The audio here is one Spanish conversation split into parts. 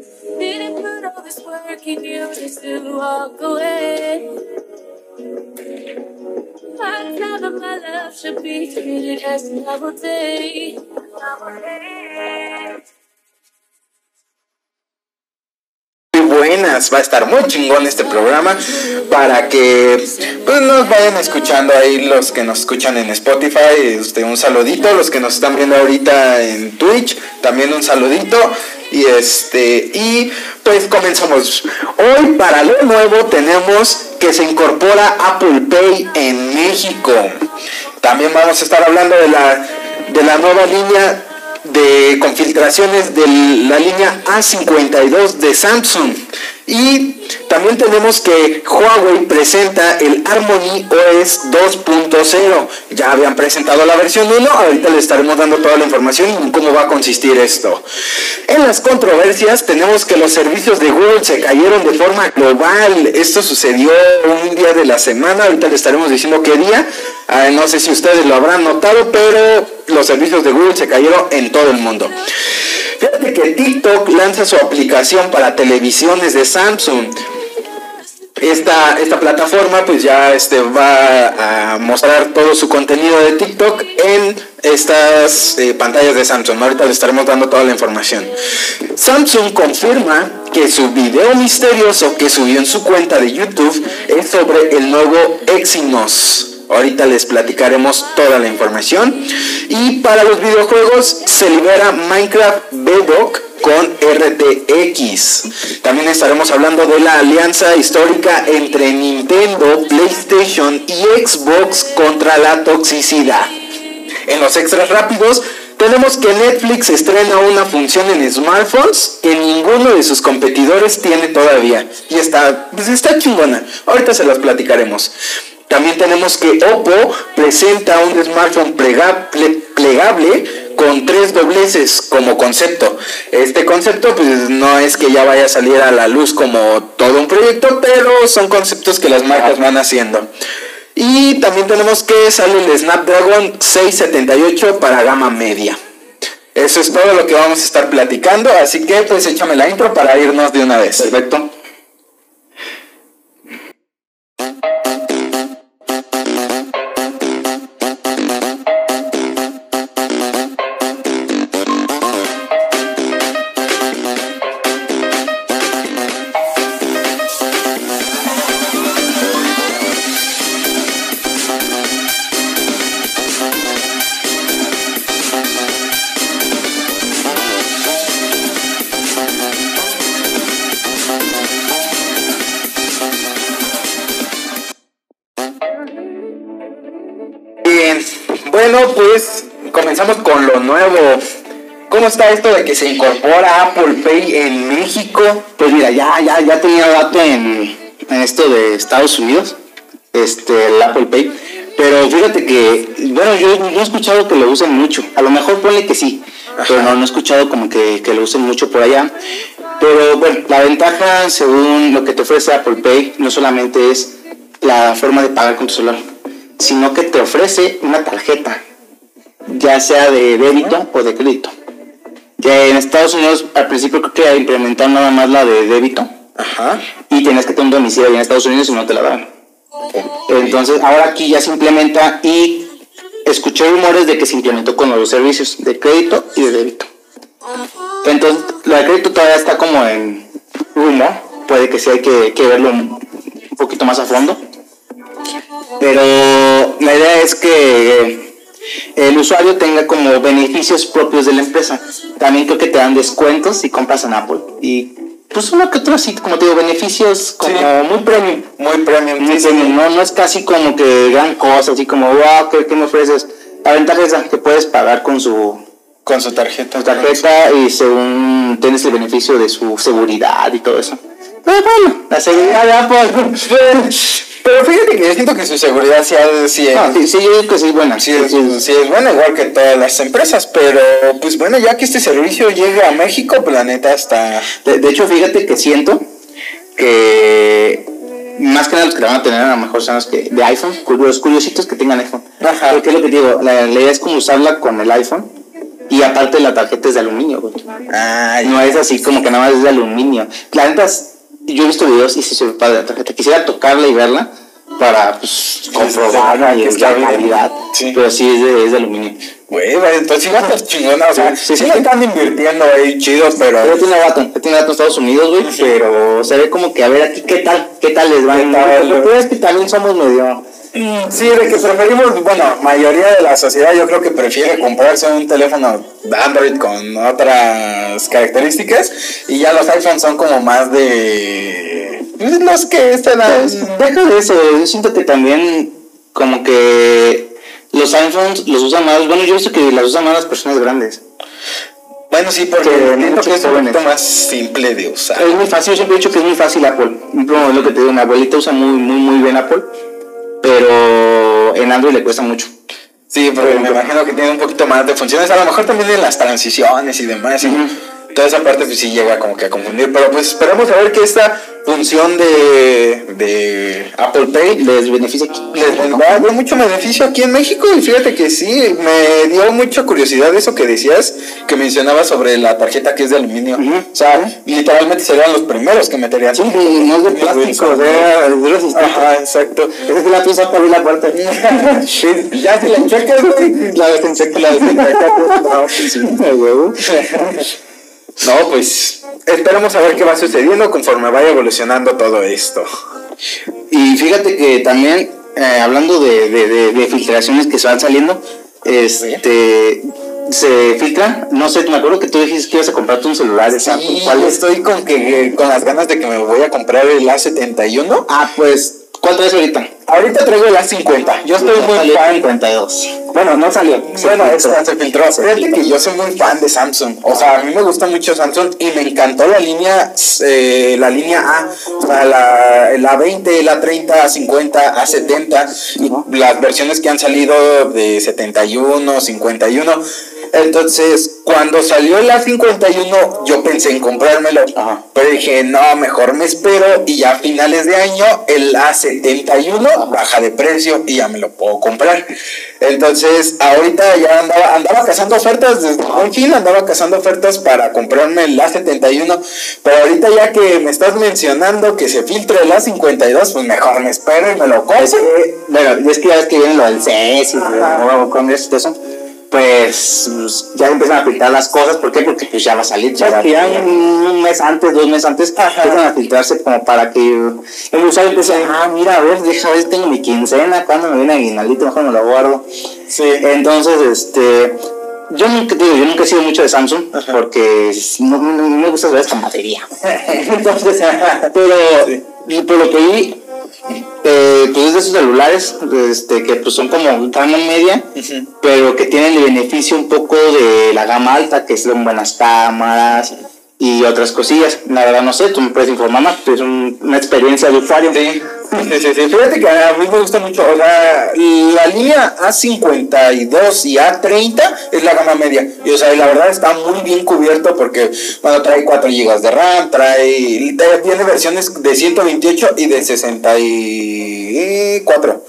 Didn't put all this work in you just to walk away. I thought that my love should be treated as a novelty. Novelty. muy buenas, va a estar muy chingón este programa para que pues nos vayan escuchando ahí los que nos escuchan en Spotify, este, un saludito, los que nos están viendo ahorita en Twitch, también un saludito y este y pues comenzamos. Hoy para lo nuevo tenemos que se incorpora Apple Pay en México. También vamos a estar hablando de la de la nueva línea de confiltraciones de la línea A52 de Samsung. Y también tenemos que Huawei presenta el Harmony OS 2.0. Ya habían presentado la versión 1, ahorita les estaremos dando toda la información y cómo va a consistir esto. En las controversias tenemos que los servicios de Google se cayeron de forma global. Esto sucedió un día de la semana, ahorita les estaremos diciendo qué día. Ah, no sé si ustedes lo habrán notado, pero los servicios de Google se cayeron en todo el mundo. Fíjate que TikTok lanza su aplicación para televisiones de Samsung. Esta, esta plataforma pues ya este, va a mostrar todo su contenido de TikTok en estas eh, pantallas de Samsung. Ahorita les estaremos dando toda la información. Samsung confirma que su video misterioso que subió en su cuenta de YouTube es sobre el nuevo Exynos. Ahorita les platicaremos toda la información. Y para los videojuegos se libera Minecraft Bedrock con RTX. También estaremos hablando de la alianza histórica entre Nintendo, PlayStation y Xbox contra la toxicidad. En los extras rápidos tenemos que Netflix estrena una función en smartphones que ninguno de sus competidores tiene todavía. Y está, pues está chingona. Ahorita se las platicaremos. También tenemos que Oppo presenta un smartphone plegable, con tres dobleces como concepto. Este concepto pues no es que ya vaya a salir a la luz como todo un proyecto, pero son conceptos que las marcas van haciendo. Y también tenemos que sale el Snapdragon 678 para gama media. Eso es todo lo que vamos a estar platicando, así que pues échame la intro para irnos de una vez. Perfecto. Está esto de que se incorpora Apple Pay en México? Pues mira, ya, ya, ya tenía dato en, en esto de Estados Unidos, este, el Apple Pay. Pero fíjate que, bueno, yo no he escuchado que lo usen mucho. A lo mejor ponle que sí, pero no, no he escuchado como que, que lo usen mucho por allá. Pero bueno, la ventaja según lo que te ofrece Apple Pay no solamente es la forma de pagar con tu celular, sino que te ofrece una tarjeta, ya sea de débito o de crédito. Que en Estados Unidos al principio creo que implementaron nada más la de débito Ajá. y tenías que tener un domicilio allá en Estados Unidos y no te la daban. Entonces ahora aquí ya se implementa y escuché rumores de que se implementó con los servicios de crédito y de débito. Entonces la de crédito todavía está como en rumor, puede que sí hay que, que verlo un un poquito más a fondo. Pero la idea es que el usuario tenga como beneficios propios de la empresa. También creo que te dan descuentos si compras en Apple. Y pues uno que otro así, como te digo, beneficios como Sí. muy premium. Muy premium. Muy sí, sí. ¿no? no es casi como que gran cosa, así como, wow, ¿qué, qué me ofreces? La ventaja es que puedes pagar con su Con su tarjeta. tu tarjeta y según tienes el beneficio de su seguridad y todo eso. Pero bueno, la seguridad de Apple. Pero fíjate que yo siento que su seguridad sí, sí es, Ah, sí, sí, yo digo que sí es buena. sí es, sí es buena, igual que todas las empresas. Pero pues bueno, ya que este servicio llega a México, pues la neta está... De, de hecho, fíjate que siento que más que nada los que la van a tener a lo mejor son los que de iPhone, los curiositos que tengan iPhone. Ajá. Porque es lo que digo, la, la idea es como usarla con el iPhone Y aparte la tarjeta es de aluminio, güey. Ay, No es así como que nada más es de aluminio. La neta, yo he visto videos y sí se ve padre la tarjeta. Quisiera tocarla y verla para pues, comprobarla y es la calidad. Sí. Pero sí es de, es de aluminio. güey, entonces sí va a estar chingona. O sea, Sí, sí, sí. están invirtiendo ahí chido, pero. Pero tiene rato, ya tiene Estados Unidos, güey, pero se ve como que a ver aquí qué tal, qué tal les va. Pero es que también somos medio... Sí, de que preferimos, bueno, mayoría de la sociedad yo creo que prefiere comprarse un teléfono Android con otras características y ya los iPhones son como más de los que están Pues, deja de eso, yo siento que también como que los iPhones los usan más, bueno, yo he visto que las usan más las personas grandes. bueno sí porque que es un poquito más simple de usar. Es muy fácil, yo siempre he dicho que es muy fácil Apple. Lo que te digo, mi abuelita usa muy, muy, muy bien Apple, pero en Android le cuesta mucho. Sí, porque me imagino que tiene un poquito más de funciones, a lo mejor también en las transiciones y demás. y Toda esa parte pues sí llega como que a confundir, pero pues esperamos a ver que esta función de, de Apple Pay Les beneficia aquí. les va a dar mucho beneficio aquí en México y fíjate que sí, me dio mucha curiosidad eso que decías, que mencionabas sobre la tarjeta que es de aluminio. O sea, literalmente serían los primeros que meterían. Sí, no es de plástico, o sea, es resistente. Ajá, exacto. Esa es la pieza para abrir la puerta. Sí, ya si la checas, güey. La desinfecta, la pues de huevo. No, pues esperemos a ver qué va sucediendo conforme vaya evolucionando todo esto. Y fíjate que también, eh, hablando de, de, de- de filtraciones que se van saliendo, este se filtra, no sé, me acuerdo que tú dijiste que ibas a comprarte un celular de Samsung. Sí, ¿Cuál es? estoy con que con las ganas de que me voy a comprar el A71. Ah, pues, ¿cuál traes ahorita? Ahorita traigo el A50. Yo estoy muy Salió fan. 52. Bueno, no salió. se Bueno, filtró. se filtró. Fíjate que yo soy muy fan de Samsung. O sea, a mí me gusta mucho Samsung y me encantó la línea, eh, la línea A, o sea, la, la 20, la 30, 50, A70 y las versiones que han salido de 71, 51. Entonces, cuando salió el A51, yo pensé en comprármelo. Ajá. Pero dije, no, mejor me espero y ya a finales de año el A71 baja de precio y ya me lo puedo comprar. Entonces, ahorita ya andaba, andaba cazando ofertas, desde un fin andaba cazando ofertas para comprarme el A71, pero ahorita ya que me estás mencionando que se filtra el A52, pues mejor me espero y me lo compro. Es que, bueno, es que ya ves que viene lo del CES y el nuevo Congreso y todo eso. Pues ya empiezan a filtrar las cosas. ¿Por qué? Porque pues ya va a salir. Ya, ya un, mes antes, dos meses antes, empiezan a filtrarse como para que el usuario empiece, ah, mira, a ver, deja ver, tengo mi quincena, cuando me viene aguinaldito, mejor me lo guardo. Sí. Entonces, este, yo nunca, digo, yo nunca he sido mucho de Samsung porque no, no- no me gusta ver esta materia. Entonces, pero por lo que vi, eh, pues es de esos celulares este, que pues son como gama media, pero que tienen el beneficio un poco de la gama alta, que son buenas cámaras y otras cosillas. La verdad no sé, tú me puedes informar más, es un- una experiencia de usuario. Sí, sí, sí, sí. Fíjate que a mí me gusta mucho, o sea, la línea A52 y A30 es la gama media. Y o sea, la verdad está muy bien cubierto porque, bueno, trae 4 GB de RAM, trae, tiene versiones de 128 y de 64.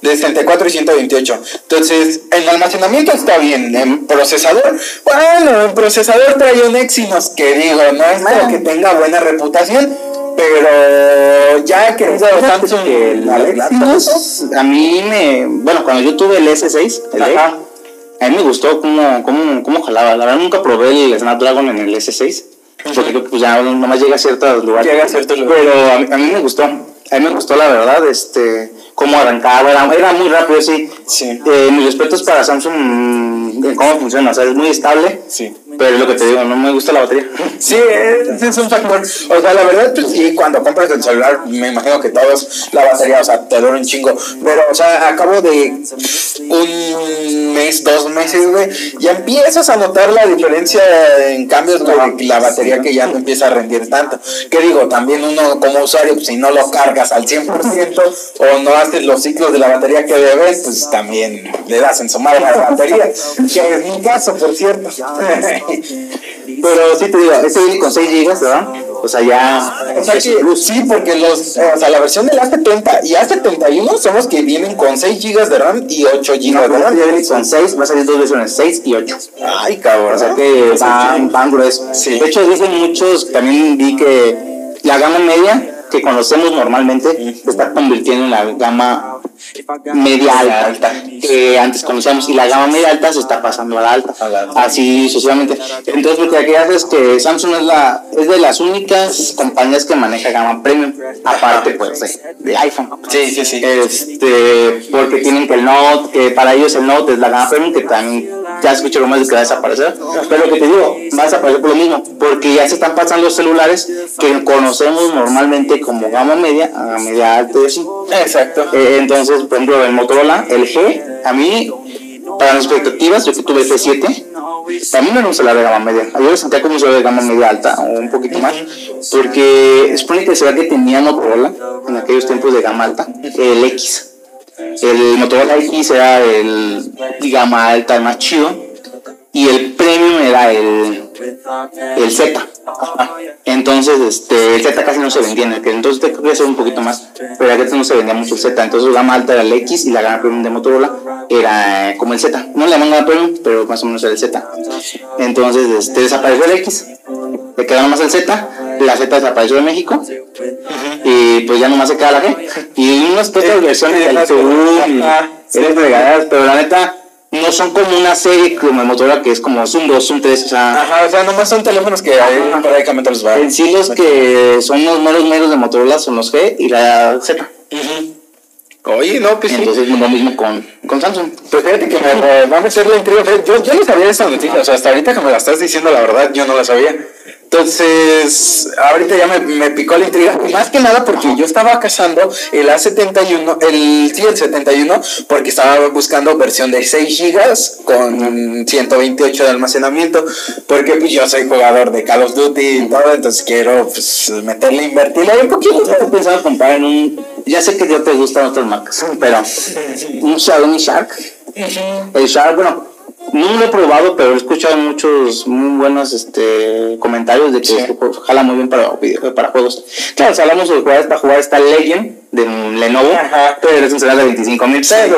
De 64 y 128. Entonces, en almacenamiento está bien. En procesador, bueno, en procesador trae un Exynos que digo, no es como que tenga buena reputación. Pero ya que Fíjate Samsung que el la- Exynos, a mí me, bueno, cuando yo tuve el S6, el E, Ajá. a mí me gustó cómo, cómo, cómo jalaba. La verdad nunca probé el Snapdragon en el S6, porque pues ya nomás llega a ciertos lugares. Llega a ciertos lugares. Pero a mí, a mí me gustó, a mí me gustó la verdad, este, cómo arrancaba, era, era muy rápido, sí. Sí. Eh, mis respetos para Samsung, mm, cómo funciona, o sea, es muy estable. Sí. Pero es lo que te digo, no me gusta la batería. Sí, ese es un factor. O sea, la verdad, pues sí, cuando compras el celular, me imagino que todos, la batería, o sea, te dura un chingo. Pero, o sea, a cabo de un mes, dos meses, güey, ya empiezas a notar la diferencia en cambios, de la batería que ya no empieza a rendir tanto. Que digo, también uno como usuario, pues si no lo cargas al 100% o no haces los ciclos de la batería que debes, pues también le das en su madre a la batería. Que es mi caso, por cierto. Pero sí te digo, este viene con 6 GB, ¿verdad? O sea, ya O sea que, plus. sí, porque los, eh, o sea, la versión del A70 y A71 son los que vienen con 6 GB de RAM y 8 No, GB de pero RAM. ya viene con 6, va a salir dos versiones, 6 y 8. Ay, cabrón. O sea que van, van gruesos. Sí. De hecho, dicen muchos, también vi que la gama media que conocemos normalmente se está convirtiendo en la gama media alta, Alta. que antes conocíamos y la gama media alta se está pasando a la alta, así sucesivamente. Entonces lo que aquí hace es que Samsung es la es de las únicas compañías que maneja gama premium, aparte pues de, de iPhone. Sí, sí, sí. Este, porque tienen que el Note, que para ellos el Note es la gama premium, que también ya escuché rumores de que va a desaparecer. Pero lo que te digo, va a desaparecer por lo mismo, porque ya se están pasando los celulares que conocemos normalmente como gama media a media alta y así. Exacto. Eh, entonces, por ejemplo, el Motorola, el G, a mí, para mis expectativas, yo que tuve el G7, también era un celular de gama media. Yo lo sentía como un celular de gama media alta o un poquito más, porque supone que el celular que tenía Motorola en aquellos tiempos de gama alta, el X. El Motorola X era el gama alta, el más chido, y el Premium era el, el Z. Entonces, este, el Z casi no se vendía, en el que entonces te ser un poquito más, pero aquel no se vendía mucho el Z. Entonces, la gama alta era el X y la gama premium de Motorola era eh, como el Z. No le llaman gama premium, pero más o menos era el Z. Entonces, este, desapareció el X, le quedó nomás el Z, la Z desapareció de México, y pues ya nomás se queda la G. Y unas pocas versiones eres regadas, pero la neta. No son como una serie como Motorola que es como Zoom 2, Zoom 3, o sea, Ajá, o sea, nomás son teléfonos que prácticamente los va. en sí los que son los meros meros de Motorola son los G y la Z. Oye, no, pues sí. Entonces lo mismo con, con Samsung. Pues fíjate que me, me va a meter la intriga. Yo, yo no sabía de esta noticia, o sea, hasta ahorita que me la estás diciendo, la verdad, yo no la sabía. Entonces, ahorita ya me, me picó la intriga. Y más que nada porque yo estaba cazando el A71, el, sí, el 71, porque estaba buscando versión de 6 GB con 128 de almacenamiento. Porque pues yo soy jugador de Call of Duty y todo, entonces quiero pues, meterle, invertirle ahí un poquito. Yo he pensado comprar en un. Ya sé que ya te gustan otras marcas, pero un Xiaomi Shark. El Shark, bueno, no lo he probado, pero he escuchado muchos muy buenos este, comentarios de que Sí. jala muy bien para, para juegos. Claro, si hablamos de jugar esta jugar esta Legend de Lenovo, Ajá. pero es un celular de 25 mil Pero,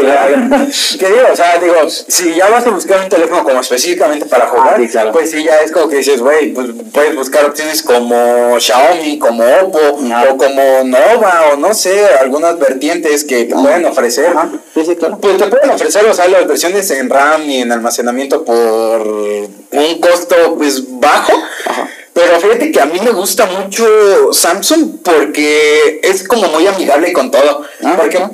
¿Qué digo? O sea, digo, si ya vas a buscar un teléfono como específicamente para jugar, Ah, sí, claro. pues sí, ya es como que dices, güey, pues puedes buscar opciones como Xiaomi, como Oppo, o como Nova, o no sé, algunas vertientes que te pueden ofrecer. Sí, sí, claro. Pues te pueden ofrecer, o sea, las versiones en RAM y en almacenamiento por un costo, pues, bajo. Pero fíjate que a mí me gusta mucho Samsung porque es como muy amigable con todo. Ah, porque, ajá.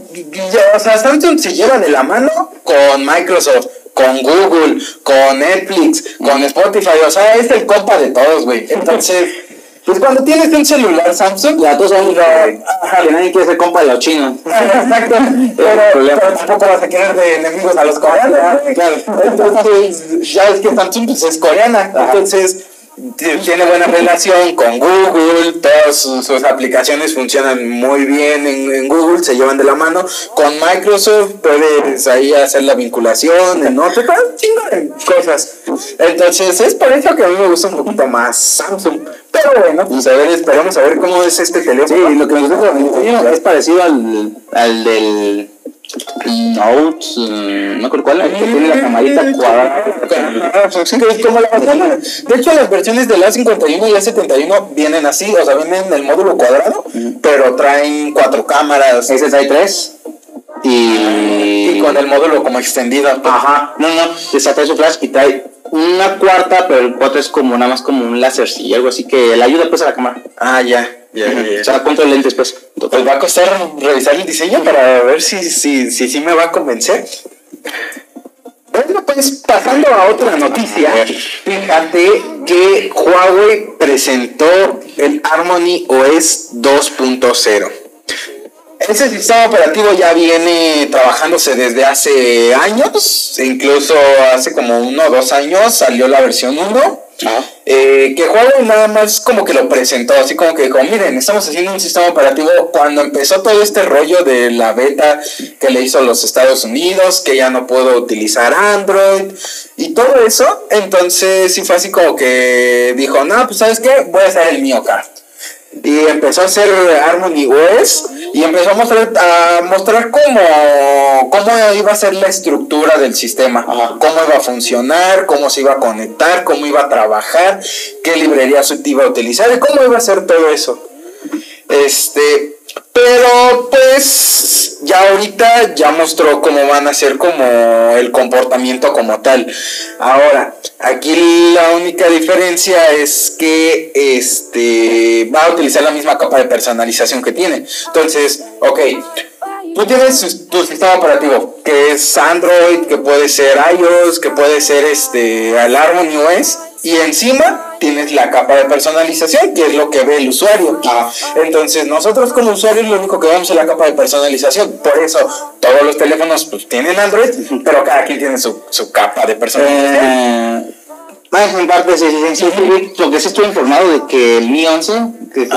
ya, o sea, Samsung se lleva de la mano con Microsoft, con Google, con Netflix, con Spotify. O sea, es el compa de todos, güey. Entonces, pues cuando tienes un celular Samsung, Ya todos sabemos que, Ajá. nadie quiere ser compa de los chinos. Exacto, pero, pero tampoco vas a querer de enemigos a los coreanos. Claro. Entonces, ya es que Samsung pues, es coreana. Entonces, t- tiene buena relación con Google, todas sus, aplicaciones funcionan muy bien en, Google, se llevan de la mano. Con Microsoft puedes ahí hacer la vinculación, en otro, chingo de cosas. Entonces, es por eso que a mí me gusta un poquito más Samsung. Pero bueno, pues a ver, esperamos a ver cómo es este Sí, teléfono. lo que me gusta es parecido al, al del Note, eh, no creo cuál, el que tiene la camarita cuadrada. Como la. De hecho, las versiones del A51 y A71 vienen así, o sea, vienen en el módulo cuadrado, pero traen cuatro cámaras Ese trae tres. Y, y con el módulo como extendido. Ajá, no, no, esa trae su flash y trae una cuarta, pero el cuatro es como nada más como un láser, sí, algo así que le ayuda pues a la cámara. Ah, ya, ya, ya, O sea, contra lentes pues. Pues va a costar revisar el diseño para ver si si, si, si me va a convencer. Bueno, pues pasando a otra noticia, fíjate que Huawei presentó el Harmony OS 2.0. Ese sistema operativo ya viene trabajándose desde hace años, incluso hace como uno o dos años salió la versión 1. Eh, que Huawei nada más como que lo presentó, así como que dijo, miren, estamos haciendo un sistema operativo cuando empezó todo este rollo de la beta que le hizo los Estados Unidos, que ya no puedo utilizar Android y todo eso, entonces sí fue así como que dijo, no, pues sabes qué, voy a hacer el mío acá. Y empezó a hacer Harmony OS y empezó a mostrar, a mostrar cómo, cómo iba a ser la estructura del sistema, cómo iba a funcionar, cómo se iba a conectar, cómo iba a trabajar, qué librería se iba a utilizar y cómo iba a ser todo eso. Este, pero pues ya ahorita ya mostró cómo van a ser como el comportamiento como tal. Ahora, aquí la única diferencia es que este va a utilizar la misma capa de personalización que tiene. Entonces, ok, tú tienes tu sistema operativo que es Android, que puede ser iOS, que puede ser este Harmony OS y encima tienes la capa de personalización, que es lo que ve el usuario. Entonces, nosotros como usuarios lo único que vemos es la capa de personalización. Por eso, todos los teléfonos pues, tienen Android, pero cada quien tiene su, su capa de personalización. Eh, más en parte, sí, sí, sí, sí, lo que sí estoy informado de que el Mi 11, que.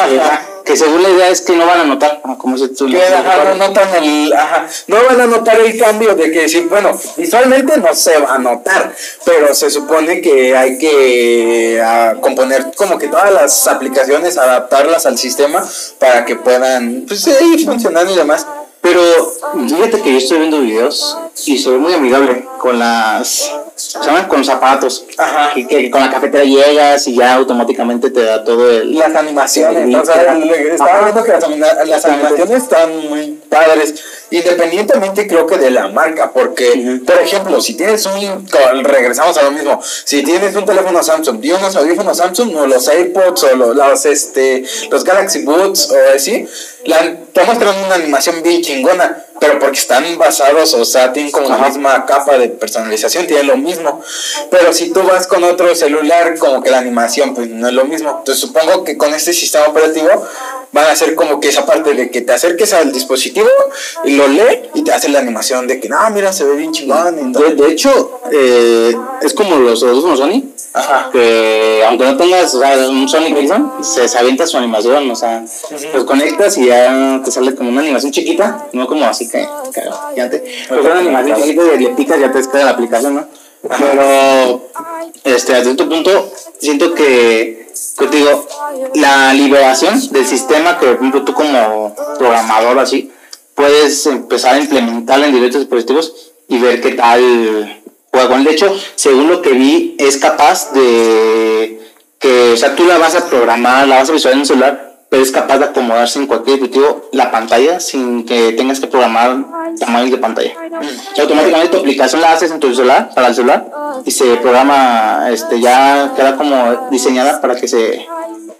Que según la idea es que no van a notar, como se tú Que, ajá, no notan el, ajá, no van a notar el cambio de que bueno, visualmente no se va a notar, pero se supone que hay que ah, componer como que todas las aplicaciones, adaptarlas al sistema para que puedan, pues, seguir funcionando y demás. Pero fíjate que yo estoy viendo videos y se ve muy amigable con las. Llaman con los zapatos. Ajá. Que, que con la cafetera llegas y ya automáticamente te da todo el. Las animaciones, le- estaba viendo que las animaciones están muy padres, independientemente creo que de la marca, porque, por ejemplo, si tienes un, regresamos a lo mismo, si tienes un teléfono Samsung y unos audífonos Samsung o los AirPods o lo- los, este, los Galaxy Buds o así, la, te muestran una animación bien chingona, pero porque están basados, o sea, tienen como la misma capa de personalización, tienen lo mismo. Pero si tú vas con otro celular, como que la animación, pues no es lo mismo. Entonces supongo que con este sistema operativo van a hacer como que esa parte de que te acerques al dispositivo y lo lee y te hace la animación de que, no, mira, se ve bien chingón. De, de hecho, eh, es como los audífonos Sony. Ajá. Que aunque no tengas o sea, un Sony Ericsson, se, se avienta su animación. O sea, los conectas y ya te sale como una animación chiquita. No como así que, que gigante. Pero una animación chiquita y le picas ya te descarga la aplicación, ¿no? Pero, este, a cierto punto, siento que, que te digo, la liberación del sistema que, por ejemplo, tú como programador así, puedes empezar a implementarla en diversos dispositivos y ver qué tal juega. De hecho, según lo que vi, es capaz de que, o sea, tú la vas a programar, la vas a visualizar en un celular, pero es capaz de acomodarse en cualquier dispositivo la pantalla sin que tengas que programar tamaños de pantalla. Sea, automáticamente tu aplicación la haces en tu celular, para el celular, y se programa, este, ya queda como diseñada para que se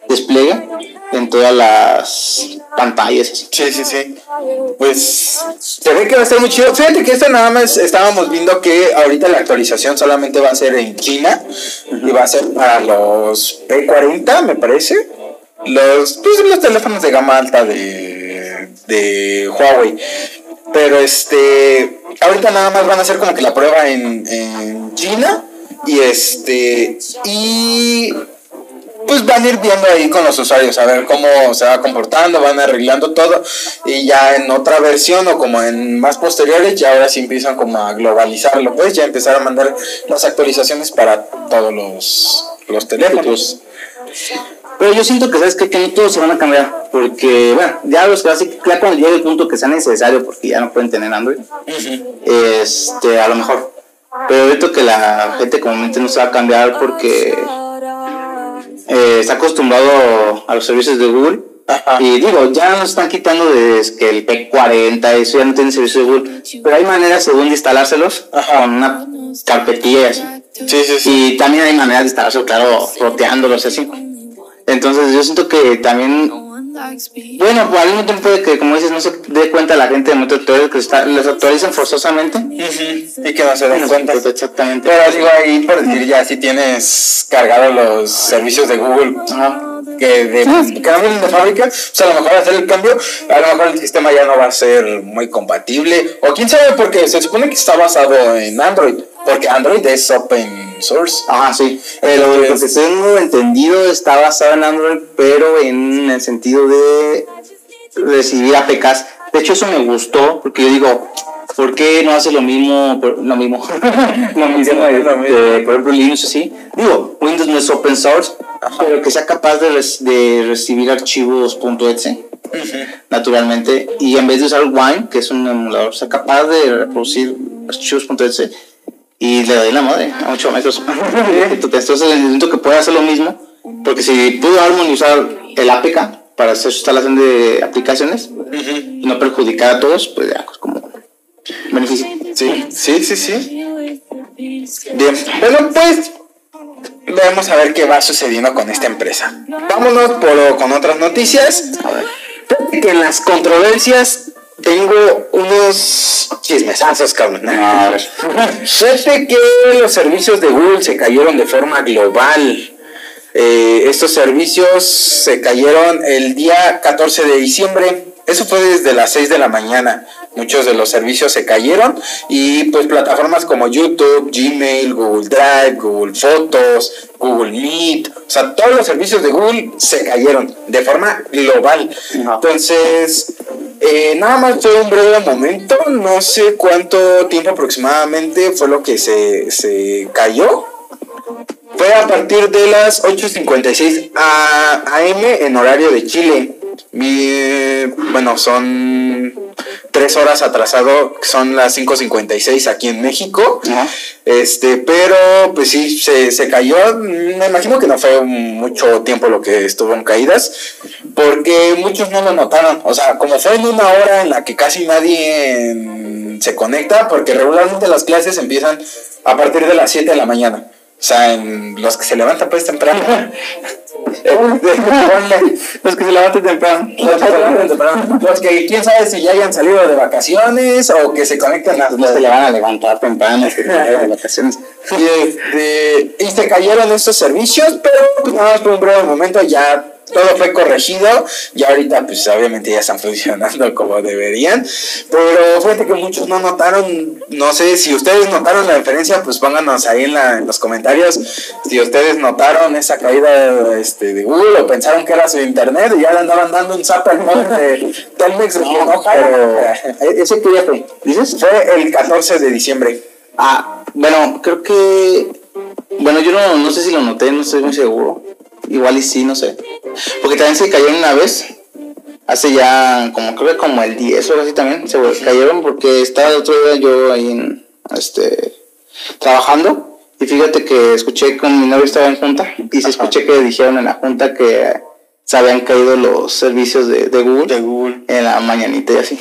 despliegue en todas las pantallas. así. Sí, sí, sí. Pues se ve que va a estar muy chido. Fíjate que esto nada más estábamos viendo que ahorita la actualización solamente va a ser en China y va a ser para los P40, me parece. Los, pues, los teléfonos de gama alta de, de Huawei. Pero este, ahorita nada más van a hacer como que la prueba en, en China y este, y pues van a ir viendo ahí con los usuarios a ver cómo se va comportando, van arreglando todo y ya en otra versión o como en más posteriores ya ahora sí empiezan como a globalizarlo, pues ya empezar a mandar las actualizaciones para todos los, los teléfonos. Pero yo siento que, ¿sabes qué? Que no todos se van a cambiar. Porque, bueno, ya los clásicos, ya cuando llegue el punto que sea necesario, porque ya no pueden tener Android, este, a lo mejor. Pero ahorita que la gente comúnmente no se va a cambiar porque eh, está acostumbrado a los servicios de Google. Ajá. Y digo, ya nos están quitando de que el P40, eso ya no tiene servicio de Google. Pero hay maneras, según, de instalárselos Ajá. con una carpetilla y así. Sí, sí, sí. Y también hay maneras de instalarse, claro, roteándolos así. Entonces yo siento que también, bueno, pues al mismo tiempo de que, como dices, no se dé cuenta la gente de muchos tutoriales que está, les actualizan forzosamente. Y que no se den cuenta. pues, exactamente. Pero digo ahí por decir ya si tienes cargado los servicios de Google Ajá. que, de, vienen de fábrica, pues a lo mejor hacer el cambio, a lo mejor el sistema ya no va a ser muy compatible, o quién sabe, porque se supone que está basado en Android, porque Android es open source. Ajá, sí. Pero lo que tengo entendido está basado en Android, pero en el sentido de recibir APKs. De hecho, eso me gustó, porque yo digo, ¿por qué no hace lo mismo? Lo mismo. lo mismo, mismo. este, por ejemplo, Linux así. Digo, Windows no es open source, pero que sea capaz de, rec- de recibir archivos .exe naturalmente y en vez de usar Wine, que es un emulador, sea capaz de reproducir archivos .exe y le doy la madre a 8 metros. Entonces necesito que pueda hacer lo mismo, porque si pudo Harmony usar el APK para hacer su instalación de aplicaciones y no perjudicar a todos, pues ya, pues como beneficio. Sí, sí, sí, sí. Bien, bueno, pues vamos a ver qué va sucediendo con esta empresa. Vámonos por, con otras noticias. Fíjate que en las controversias tengo unos chismesazos, cabrón. Fíjate que los servicios de Google se cayeron de forma global. Eh, estos servicios se cayeron el día 14 de diciembre. Eso fue desde las 6 de la mañana. Muchos de los servicios se cayeron y pues plataformas como YouTube, Gmail, Google Drive, Google Fotos, Google Meet, o sea, todos los servicios de Google se cayeron de forma global. Entonces, eh, nada más fue un breve momento, no sé cuánto tiempo aproximadamente fue lo que se, se cayó. Fue a partir de las 8.56 a- AM en horario de Chile. Mi- bueno, son tres horas atrasado, son las 5.56 aquí en México. Ajá. Este, pero pues sí, se, se cayó. Me imagino que no fue mucho tiempo lo que estuvo en caídas, porque muchos no lo notaron. O sea, como fue en una hora en la que casi nadie se conecta, porque regularmente las clases empiezan a partir de las 7 de la mañana. O sea, en los que se levantan pues temprano. Ponle, Los que se levantan temprano. los que se levantan temprano. Los que quién sabe si ya hayan salido de vacaciones o que se conectan a No se le van a levantar temprano de vacaciones. y, este, y se cayeron estos servicios, pero pues nada más por un breve momento ya todo fue corregido y ahorita pues obviamente ya están funcionando como deberían, pero fíjate que muchos no notaron, no sé si ustedes notaron la diferencia, pues pónganos ahí en, la- en los comentarios si ustedes notaron esa caída este, de Google o pensaron que era su internet y ya le andaban dando un zap al móvil de Telmex que no jala. Pero, ¿ese qué día fue? ¿Dices? Fue el 14 de diciembre. Ah, bueno, creo que. Bueno, yo no, no sé si lo noté, no estoy muy seguro. Igual y sí, no sé. Porque también se cayeron una vez. Hace ya, como creo que como el 10 o algo así también. Se cayeron porque estaba el otro día yo ahí en, este, trabajando. Y fíjate que escuché con mi novio estaba en junta. Y se escuché que dijeron en la junta que se habían caído los servicios de, de Google. De Google. En la mañanita y así.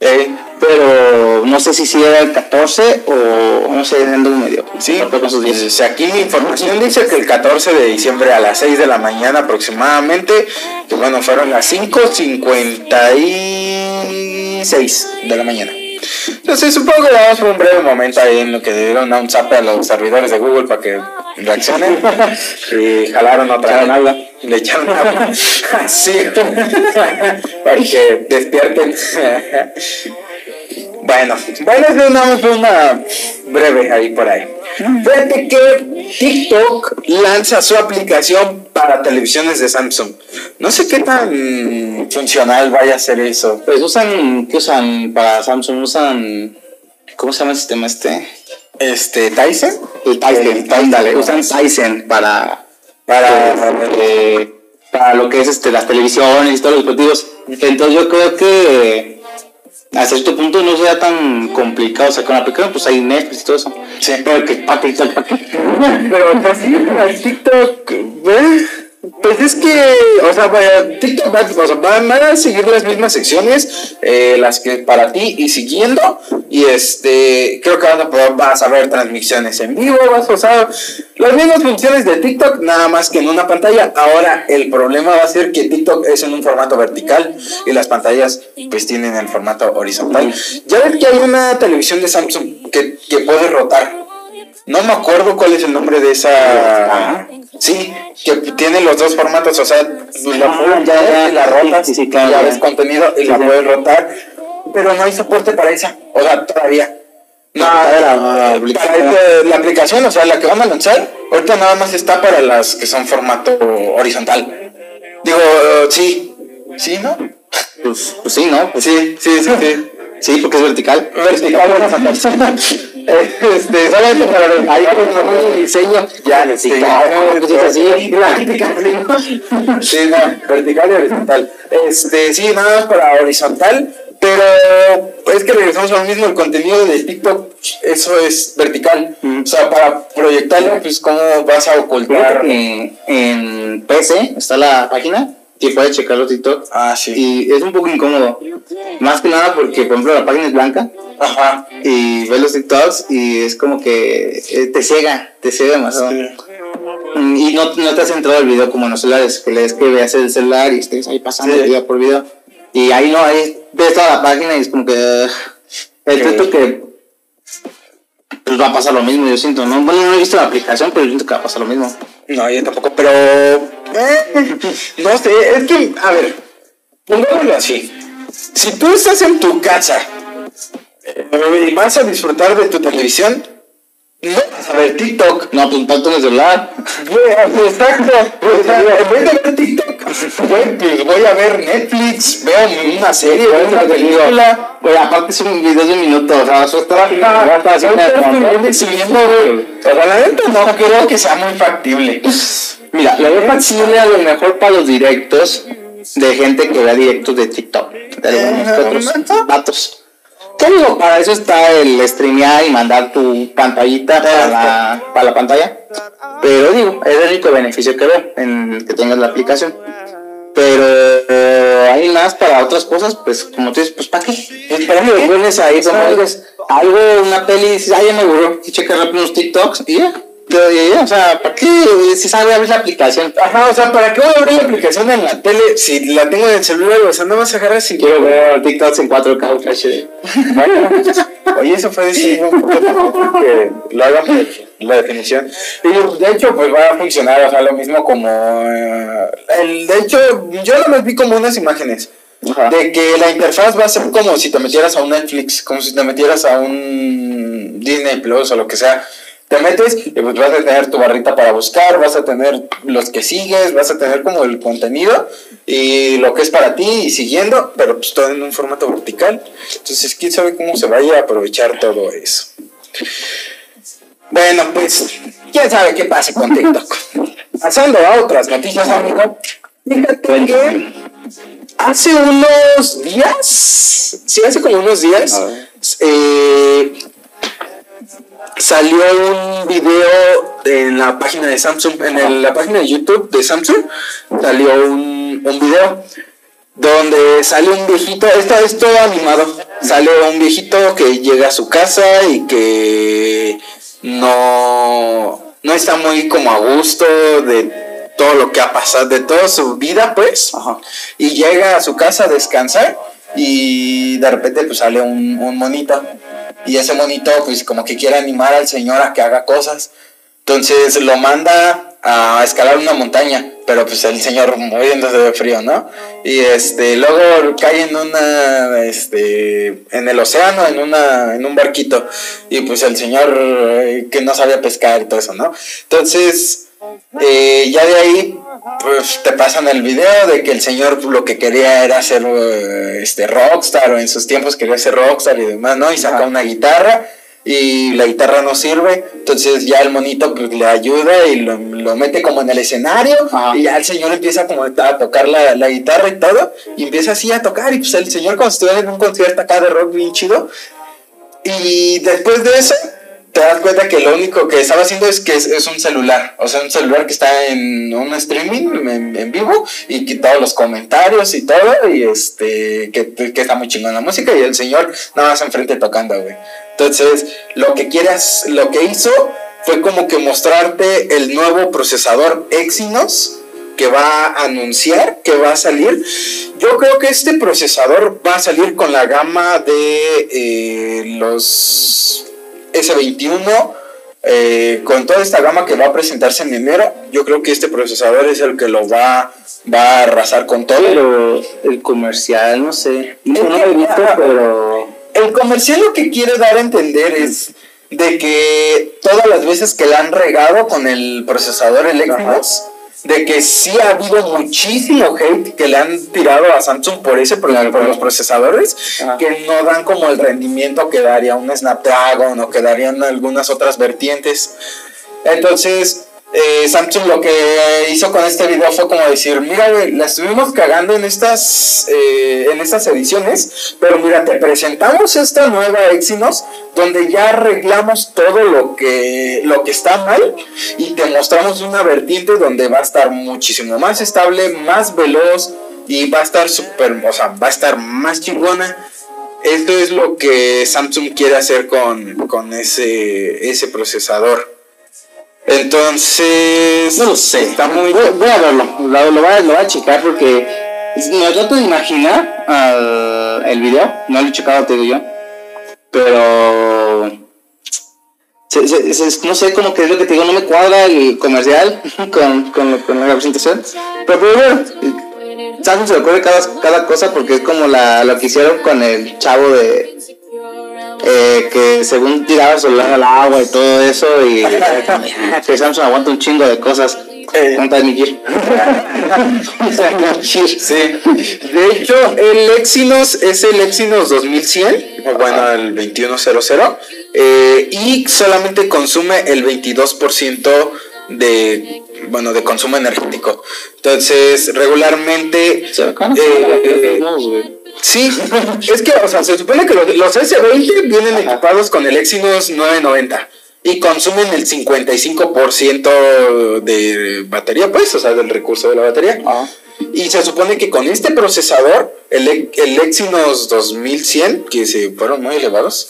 Eh, Pero no sé si sí era el 14 o no sé, ando medio. Sí, con sus días. pues, aquí mi información dice que el 14 de diciembre a las 6 de la mañana aproximadamente, que bueno, fueron las 5.56 de la mañana. Entonces supongo que vamos por un breve momento ahí en lo que le dieron a un zap a los servidores de Google para que reaccionen y jalaron otra vez. agua. Le echaron agua. sí, para que despierten. Bueno, bueno, es más una breve ahí por ahí. Fíjate que TikTok lanza su aplicación para televisiones de Samsung. No sé qué tan funcional vaya a ser eso. Pues usan, ¿qué usan para Samsung? Usan, ¿cómo se llama el sistema este? Este, Tyson. El Tyson, El ándale, usan Tyson para, Para. eh, para lo que es este, las televisiones y todos los dispositivos. Entonces yo creo que hasta cierto punto no sea tan complicado sacar una aplicación, pues hay Netflix y todo eso. Sí. Pero que para TikTok, ¿para? Pero el TikTok, ¿ves? Pues es que, o sea, TikTok o van van a seguir las mismas secciones, eh, las que para ti y siguiendo, y este, creo que vas a, poder- vas a ver transmisiones en vivo, vas a usar las mismas funciones de TikTok, nada más que en una pantalla. Ahora, el problema va a ser que TikTok es en un formato vertical y las pantallas, pues tienen el formato horizontal. Ya ves que hay una televisión de Samsung que, que puede rotar. No me acuerdo cuál es el nombre de esa. Sí, que tiene los dos formatos, o sea, la puedes ya, la rotas, Sí, sí, claro, ya ves contenido y la puedes rotar, pero no hay soporte para esa, o sea, todavía. No, Para la aplicación. esta- la aplicación, o sea, la que van a lanzar, ahorita nada más está para las que son formato horizontal. Digo, sí, sí, ¿no? Pues, pues sí, ¿no? Pues Sí, sí, sí, sí. Sí, porque es vertical. Vertical, Este, solamente para Ahí con el diseño. Ya, Sí, así. Sí, no, vertical y horizontal. Este, sí, nada más para horizontal, pero es que regresamos a lo mismo, el contenido de TikTok, eso es vertical. O sea, para proyectarlo, pues, ¿cómo vas a ocultar? Que en PC está la página que puedes checar los TikTok. Ah, sí. Y es un poco incómodo. Más que nada porque, por ejemplo, la página es blanca Ajá. y ves los TikToks y es como que eh, te ciega, te ciega demasiado. Mm, Y no, no te has entrado el video como en los celulares, que lees que veas el celular y estés ahí pasando Sí. video por video. Y ahí no, ahí ves toda la página y es como que. uh, el Sí. que. Pues va a pasar lo mismo, yo siento, ¿no? Bueno, no he visto la aplicación, pero yo siento que va a pasar lo mismo. No, yo tampoco, pero. eh, no sé, es que, a ver, pongámoslo así. Si tú estás en tu casa eh, y vas a disfrutar de tu televisión, no vas a ver TikTok. No, pues en el celular. Exacto. Sea, en vez de ver TikTok, pues voy a ver Netflix, veo una serie, veo una película. Güey, aparte son videos de un minuto, o sea, eso está. Exhibiendo, güey. O sea, la neta no creo que sea muy factible. Mira, lo veo factible a lo mejor para los directos de gente que vea directos de TikTok. De algunos otros ¿neta? ¿Qué digo? Para eso está el streamear y mandar tu pantallita para la, para la pantalla. Pero digo, es el único beneficio que veo en que tengas la aplicación. Pero eh, hay más para otras cosas, pues como tú dices, pues ¿para qué? Para que lo pones ahí, como dices, algo, una peli, dices, ay, ya me aburrió, y checas rápido unos TikToks y ya. Pero, o sea, ¿para qué? Si sabe abrir la aplicación. Ajá, o sea, ¿para qué voy a abrir la aplicación en la tele si la tengo en el celular? O sea, no vas a agarrar si Quiero ver TikToks en 4K Ultra HD. Bueno, oye, eso fue decidido un poco que lo hagan la definición. Y de hecho, pues va a funcionar, o sea, lo mismo como. eh, el, de hecho, yo nada más vi como unas imágenes. Ajá. De que la interfaz va a ser como si te metieras a un Netflix, como si te metieras a un Disney Plus o lo que sea. Te metes y pues vas a tener tu barrita para buscar, vas a tener los que sigues, vas a tener como el contenido y lo que es para ti y siguiendo, pero pues todo en un formato vertical. Entonces, quién sabe cómo se vaya a aprovechar todo eso. Bueno, pues, quién sabe qué pase con TikTok. Pasando a otras noticias, amigo. Fíjate que hace unos días, sí, hace como unos días, eh, salió un video en la página de Samsung, en el- la página de YouTube de Samsung, salió un, un video donde sale un viejito, esto es todo animado, sale un viejito que llega a su casa y que no, no está muy como a gusto de todo lo que ha pasado, de toda su vida pues, Ajá. y llega a su casa a descansar y de repente pues sale un, un monito. Y ese monito pues como que quiere animar al señor a que haga cosas. Entonces lo manda a escalar una montaña pero pues el señor muriéndose de frío no y este luego cae en una este en el océano en una en un barquito. Y pues el señor eh, que no sabía pescar y todo eso no entonces eh, ya de ahí pues te pasan el video de que el señor lo que quería era ser eh, este rockstar o en sus tiempos quería ser rockstar y demás, ¿no? Y saca Ajá. una guitarra y la guitarra no sirve, entonces ya el monito pues le ayuda y lo, lo mete como en el escenario Ajá. y ya el señor empieza como a tocar la, la guitarra y todo y empieza así a tocar y pues el señor estuviera en un concierto acá de rock bien chido y después de eso, te das cuenta que lo único que estaba haciendo es que es, un celular. O sea, un celular que está en un streaming en, vivo y que los comentarios y todo. Y este, que, que está muy chingón la música. Y el señor nada más enfrente tocando, güey. Entonces, lo que quieras, lo que hizo fue como que mostrarte el nuevo procesador Exynos que va a anunciar que va a salir. Yo creo que este procesador va a salir con la gama de eh, los S21. eh, con toda esta gama que va a presentarse en enero, yo creo que este procesador es el que lo va, va a arrasar con todo. Pero el comercial, no sé. No, lo he visto, pero. El comercial lo que quiere dar a entender es de que todas las veces que la han regado con el procesador eléctricos, de que sí ha habido muchísimo hate que le han tirado a Samsung por ese por, por los procesadores Ajá. que no dan como el rendimiento que daría un Snapdragon o que darían algunas otras vertientes. Entonces, eh, Samsung lo que hizo con este video fue como decir, mira, la estuvimos cagando en estas, eh, en estas ediciones, pero mira, te presentamos esta nueva Exynos donde ya arreglamos todo lo que, lo que está mal y te mostramos una vertiente donde va a estar muchísimo más estable, más veloz y va a estar súper, o sea, va a estar más chingona. Esto es lo que Samsung quiere hacer con, con ese, ese procesador. Entonces. No lo sé. Está muy. Voy, voy a verlo. Lo, lo voy a, lo voy a checar porque me trato de imaginar el video. No lo he checado, te digo yo. Pero. se- se- se- no sé cómo que es lo que te digo. No me cuadra el comercial con, con, con la representación. Pero, bueno. Samsung se le ocurre cada, cada cosa porque es como la, lo que hicieron con el chavo de. Eh, que según tiraba el celular al agua y todo eso y que Samsung aguanta un chingo de cosas Eh. Sí. De hecho, el Exynos es el Exynos 2100, o bueno, el 2100, eh, y solamente consume el 22% de, bueno, de consumo energético. Entonces, regularmente... Se eh. Sí, es que, o sea, se supone que los, los S20 vienen equipados con el Exynos 990 y consumen el 55% de batería, pues, o sea, del recurso de la batería. Ah. Y se supone que con este procesador, el, el Exynos 2100, que se fueron muy elevados,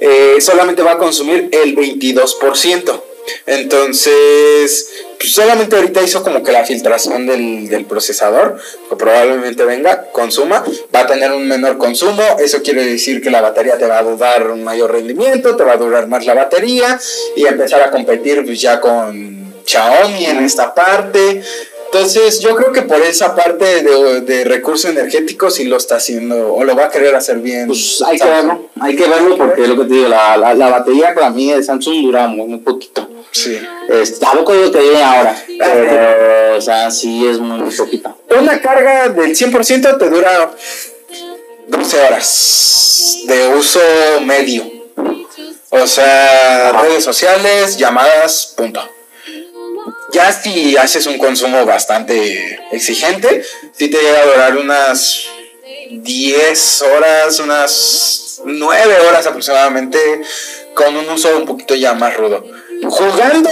eh, solamente va a consumir el 22%. Entonces, pues, solamente ahorita hizo como que la filtración del, del procesador, que probablemente venga, consuma, va a tener un menor consumo, eso quiere decir que la batería te va a dar un mayor rendimiento, te va a durar más la batería y empezar a competir pues, ya con Xiaomi en esta parte. Entonces, yo creo que por esa parte de, de recurso energético sí lo está haciendo o lo va a querer hacer bien. Pues hay que verlo, hay que verlo porque lo que te digo, la, la, la batería para mí de Samsung dura muy, muy poquito. Sí. Tampoco digo que viene ahora, pero, o sea, sí es muy, poquito. Una carga del 100% te dura 12 horas de uso medio. O sea, redes sociales, llamadas, punto. Ya si haces un consumo bastante exigente, sí te llega a durar unas 10 horas, unas 9 horas aproximadamente, con un uso un poquito ya más rudo. Jugando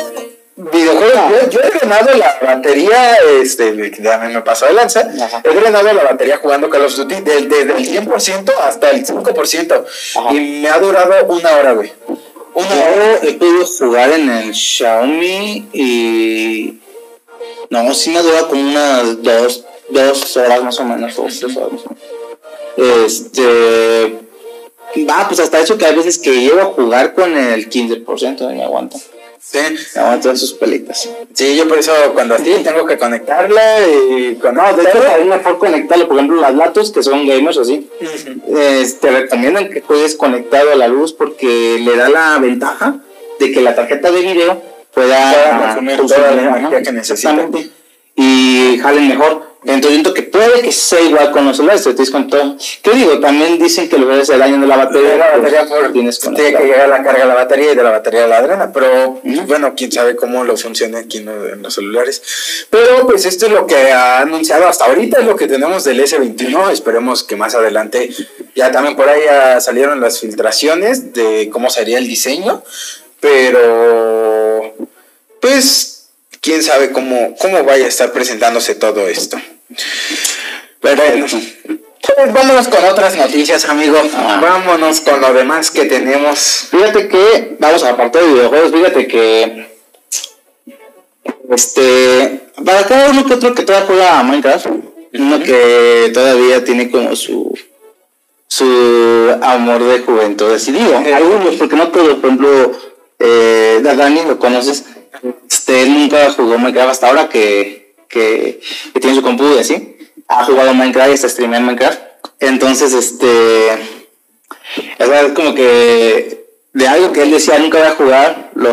videojuegos, yo, yo he drenado la batería, este, ya me pasó de lanza, Ajá. he drenado la batería jugando Call of Duty desde el 100% hasta el 5%, Ajá. y me ha durado una hora, güey. Una hora. He podido jugar en el Xiaomi y. No, sí me dura como unas dos, dos horas más o menos, dos, horas más o menos. Este. Va, pues hasta eso que hay veces que llego a jugar con el 15% y me aguanta. Sí. Me aguantan sus pelitas. Sí, yo por eso cuando así tengo que conectarla y con No, de hecho, es mejor conectarlo. Por ejemplo, las latos que son gamers así, eh, te recomiendan que juegues conectado a la luz porque le da la ventaja de que la tarjeta de video pueda, Pueda consumir toda la energía que necesita. Y jalen mejor. Entonces, que puede que sea igual con los celulares, te con todo. ¿Qué digo? También dicen que los celulares se dañan de la batería. de la batería pues, por tienes tiene que llegar la carga a la batería y de la batería a la drena, pero bueno, quién sabe cómo lo funciona aquí en, en los celulares. Pero pues esto es lo que ha anunciado hasta ahorita, es lo que tenemos del S21, esperemos que más adelante ya también por ahí ya salieron las filtraciones de cómo sería el diseño, pero pues quién sabe cómo, cómo vaya a estar presentándose todo esto. Pero pues vámonos con otras noticias, amigo. Ah. Vámonos con lo demás que tenemos. Fíjate que, vamos a parte de videojuegos, fíjate que, este, para cada uno que otro que todavía juega a Minecraft, uno que todavía tiene como su, su amor de juventud decidido. Algunos, porque no todos, por ejemplo, eh, Dani lo conoces, este, él nunca jugó Minecraft hasta ahora que, que, que tiene su compu y así. Ha jugado Minecraft y está streameando Minecraft. Entonces, este, es como que de algo que él decía nunca voy a jugar, lo,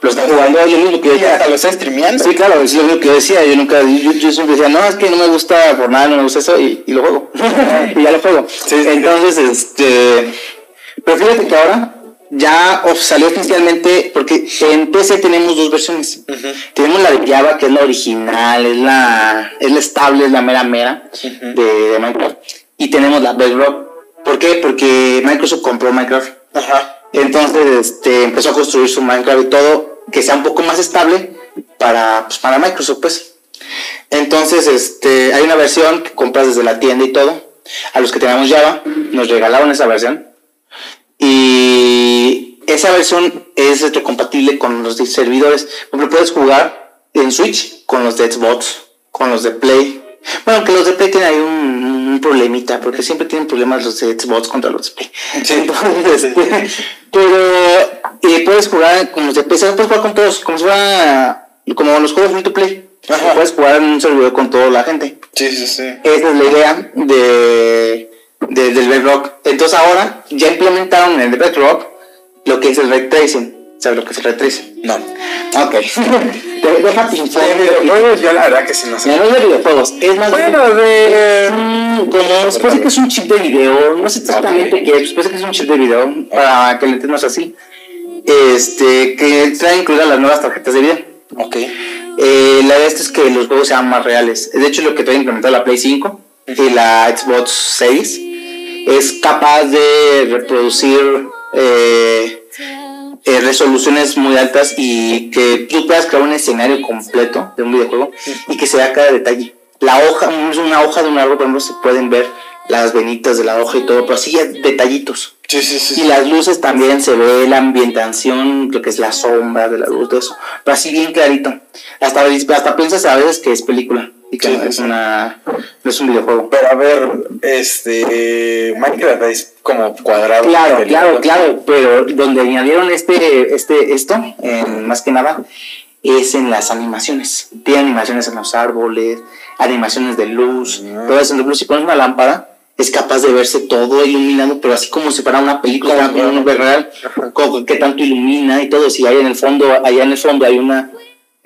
lo está jugando, es lo mismo que yo Y hasta decía. lo está streameando. Sí, claro, es lo mismo que yo decía, yo nunca, yo, yo siempre decía, no, es que no me gusta por nada, no me gusta eso, y, y lo juego, y ya lo juego. Sí, sí. Entonces, este, pero fíjate que ahora ya salió oficialmente, porque en PC tenemos dos versiones. Tenemos la de Java, que es la original, es la, es la estable, es la mera mera de, de Minecraft. Y tenemos la Bedrock. ¿Por qué? Porque Microsoft compró Minecraft. Ajá. Entonces este, empezó a construir su Minecraft y todo que sea un poco más estable para, pues, para Microsoft, pues. Entonces, este, hay una versión que compras desde la tienda y todo. A los que tenemos Java, nos regalaron esa versión. Y esa versión es retrocompatible con los servidores. Por ejemplo, puedes jugar en Switch con los de Xbox, con los de Play. Bueno, que los de Play tienen ahí un, un problemita, porque siempre tienen problemas los de Xbox contra los de Play. Entonces, este, pero eh, puedes jugar con los de PC, puedes jugar con todos, como si fuera como los juegos free to play. Ajá. Puedes jugar en un servidor con toda la gente. Sí, sí, sí. Esa es la idea de, de- del Bedrock. Entonces ahora ya implementaron en el Bedrock lo que es el ray tracing. ¿Sabes lo que es el ray tracing? No. Ok. Te- Deja De pinchar. videojuegos, yo la verdad que sí no sé. No es de videojuegos, es más Bueno, de. Mm, como se puede que es un chip de video, no sé exactamente qué, es, puede que es un chip de video para que lo entiendas así. Este, que trae incluidas las nuevas tarjetas de video. Ok. Eh, la idea de esto es que los juegos sean más reales. De hecho, lo que trae implementado la Play 5 y la Xbox 6 es capaz de reproducir eh, eh, resoluciones muy altas y que tú puedas crear un escenario completo de un videojuego y que se vea cada detalle. La hoja, una hoja de un árbol, por ejemplo, se pueden ver las venitas de la hoja y todo, pero así ya detallitos. Sí, sí, sí. Y las luces también se ve la ambientación, lo que es la sombra de la luz, todo eso. Pero así bien clarito. Hasta, hasta piensas a veces que es película y que Sí, no, sí, es una, no es un videojuego. Pero a ver, este. Minecraft es como cuadrado. Claro, claro, claro, pero donde añadieron este, este, esto, en- más que nada, es en las animaciones. Tiene animaciones en los árboles, animaciones de luz, todo eso. Ejemplo, si pones una lámpara, es capaz de verse todo iluminado, pero así como si fuera una película, Como- una real, como que tanto ilumina y todo. Si hay en el fondo, allá en el fondo hay una,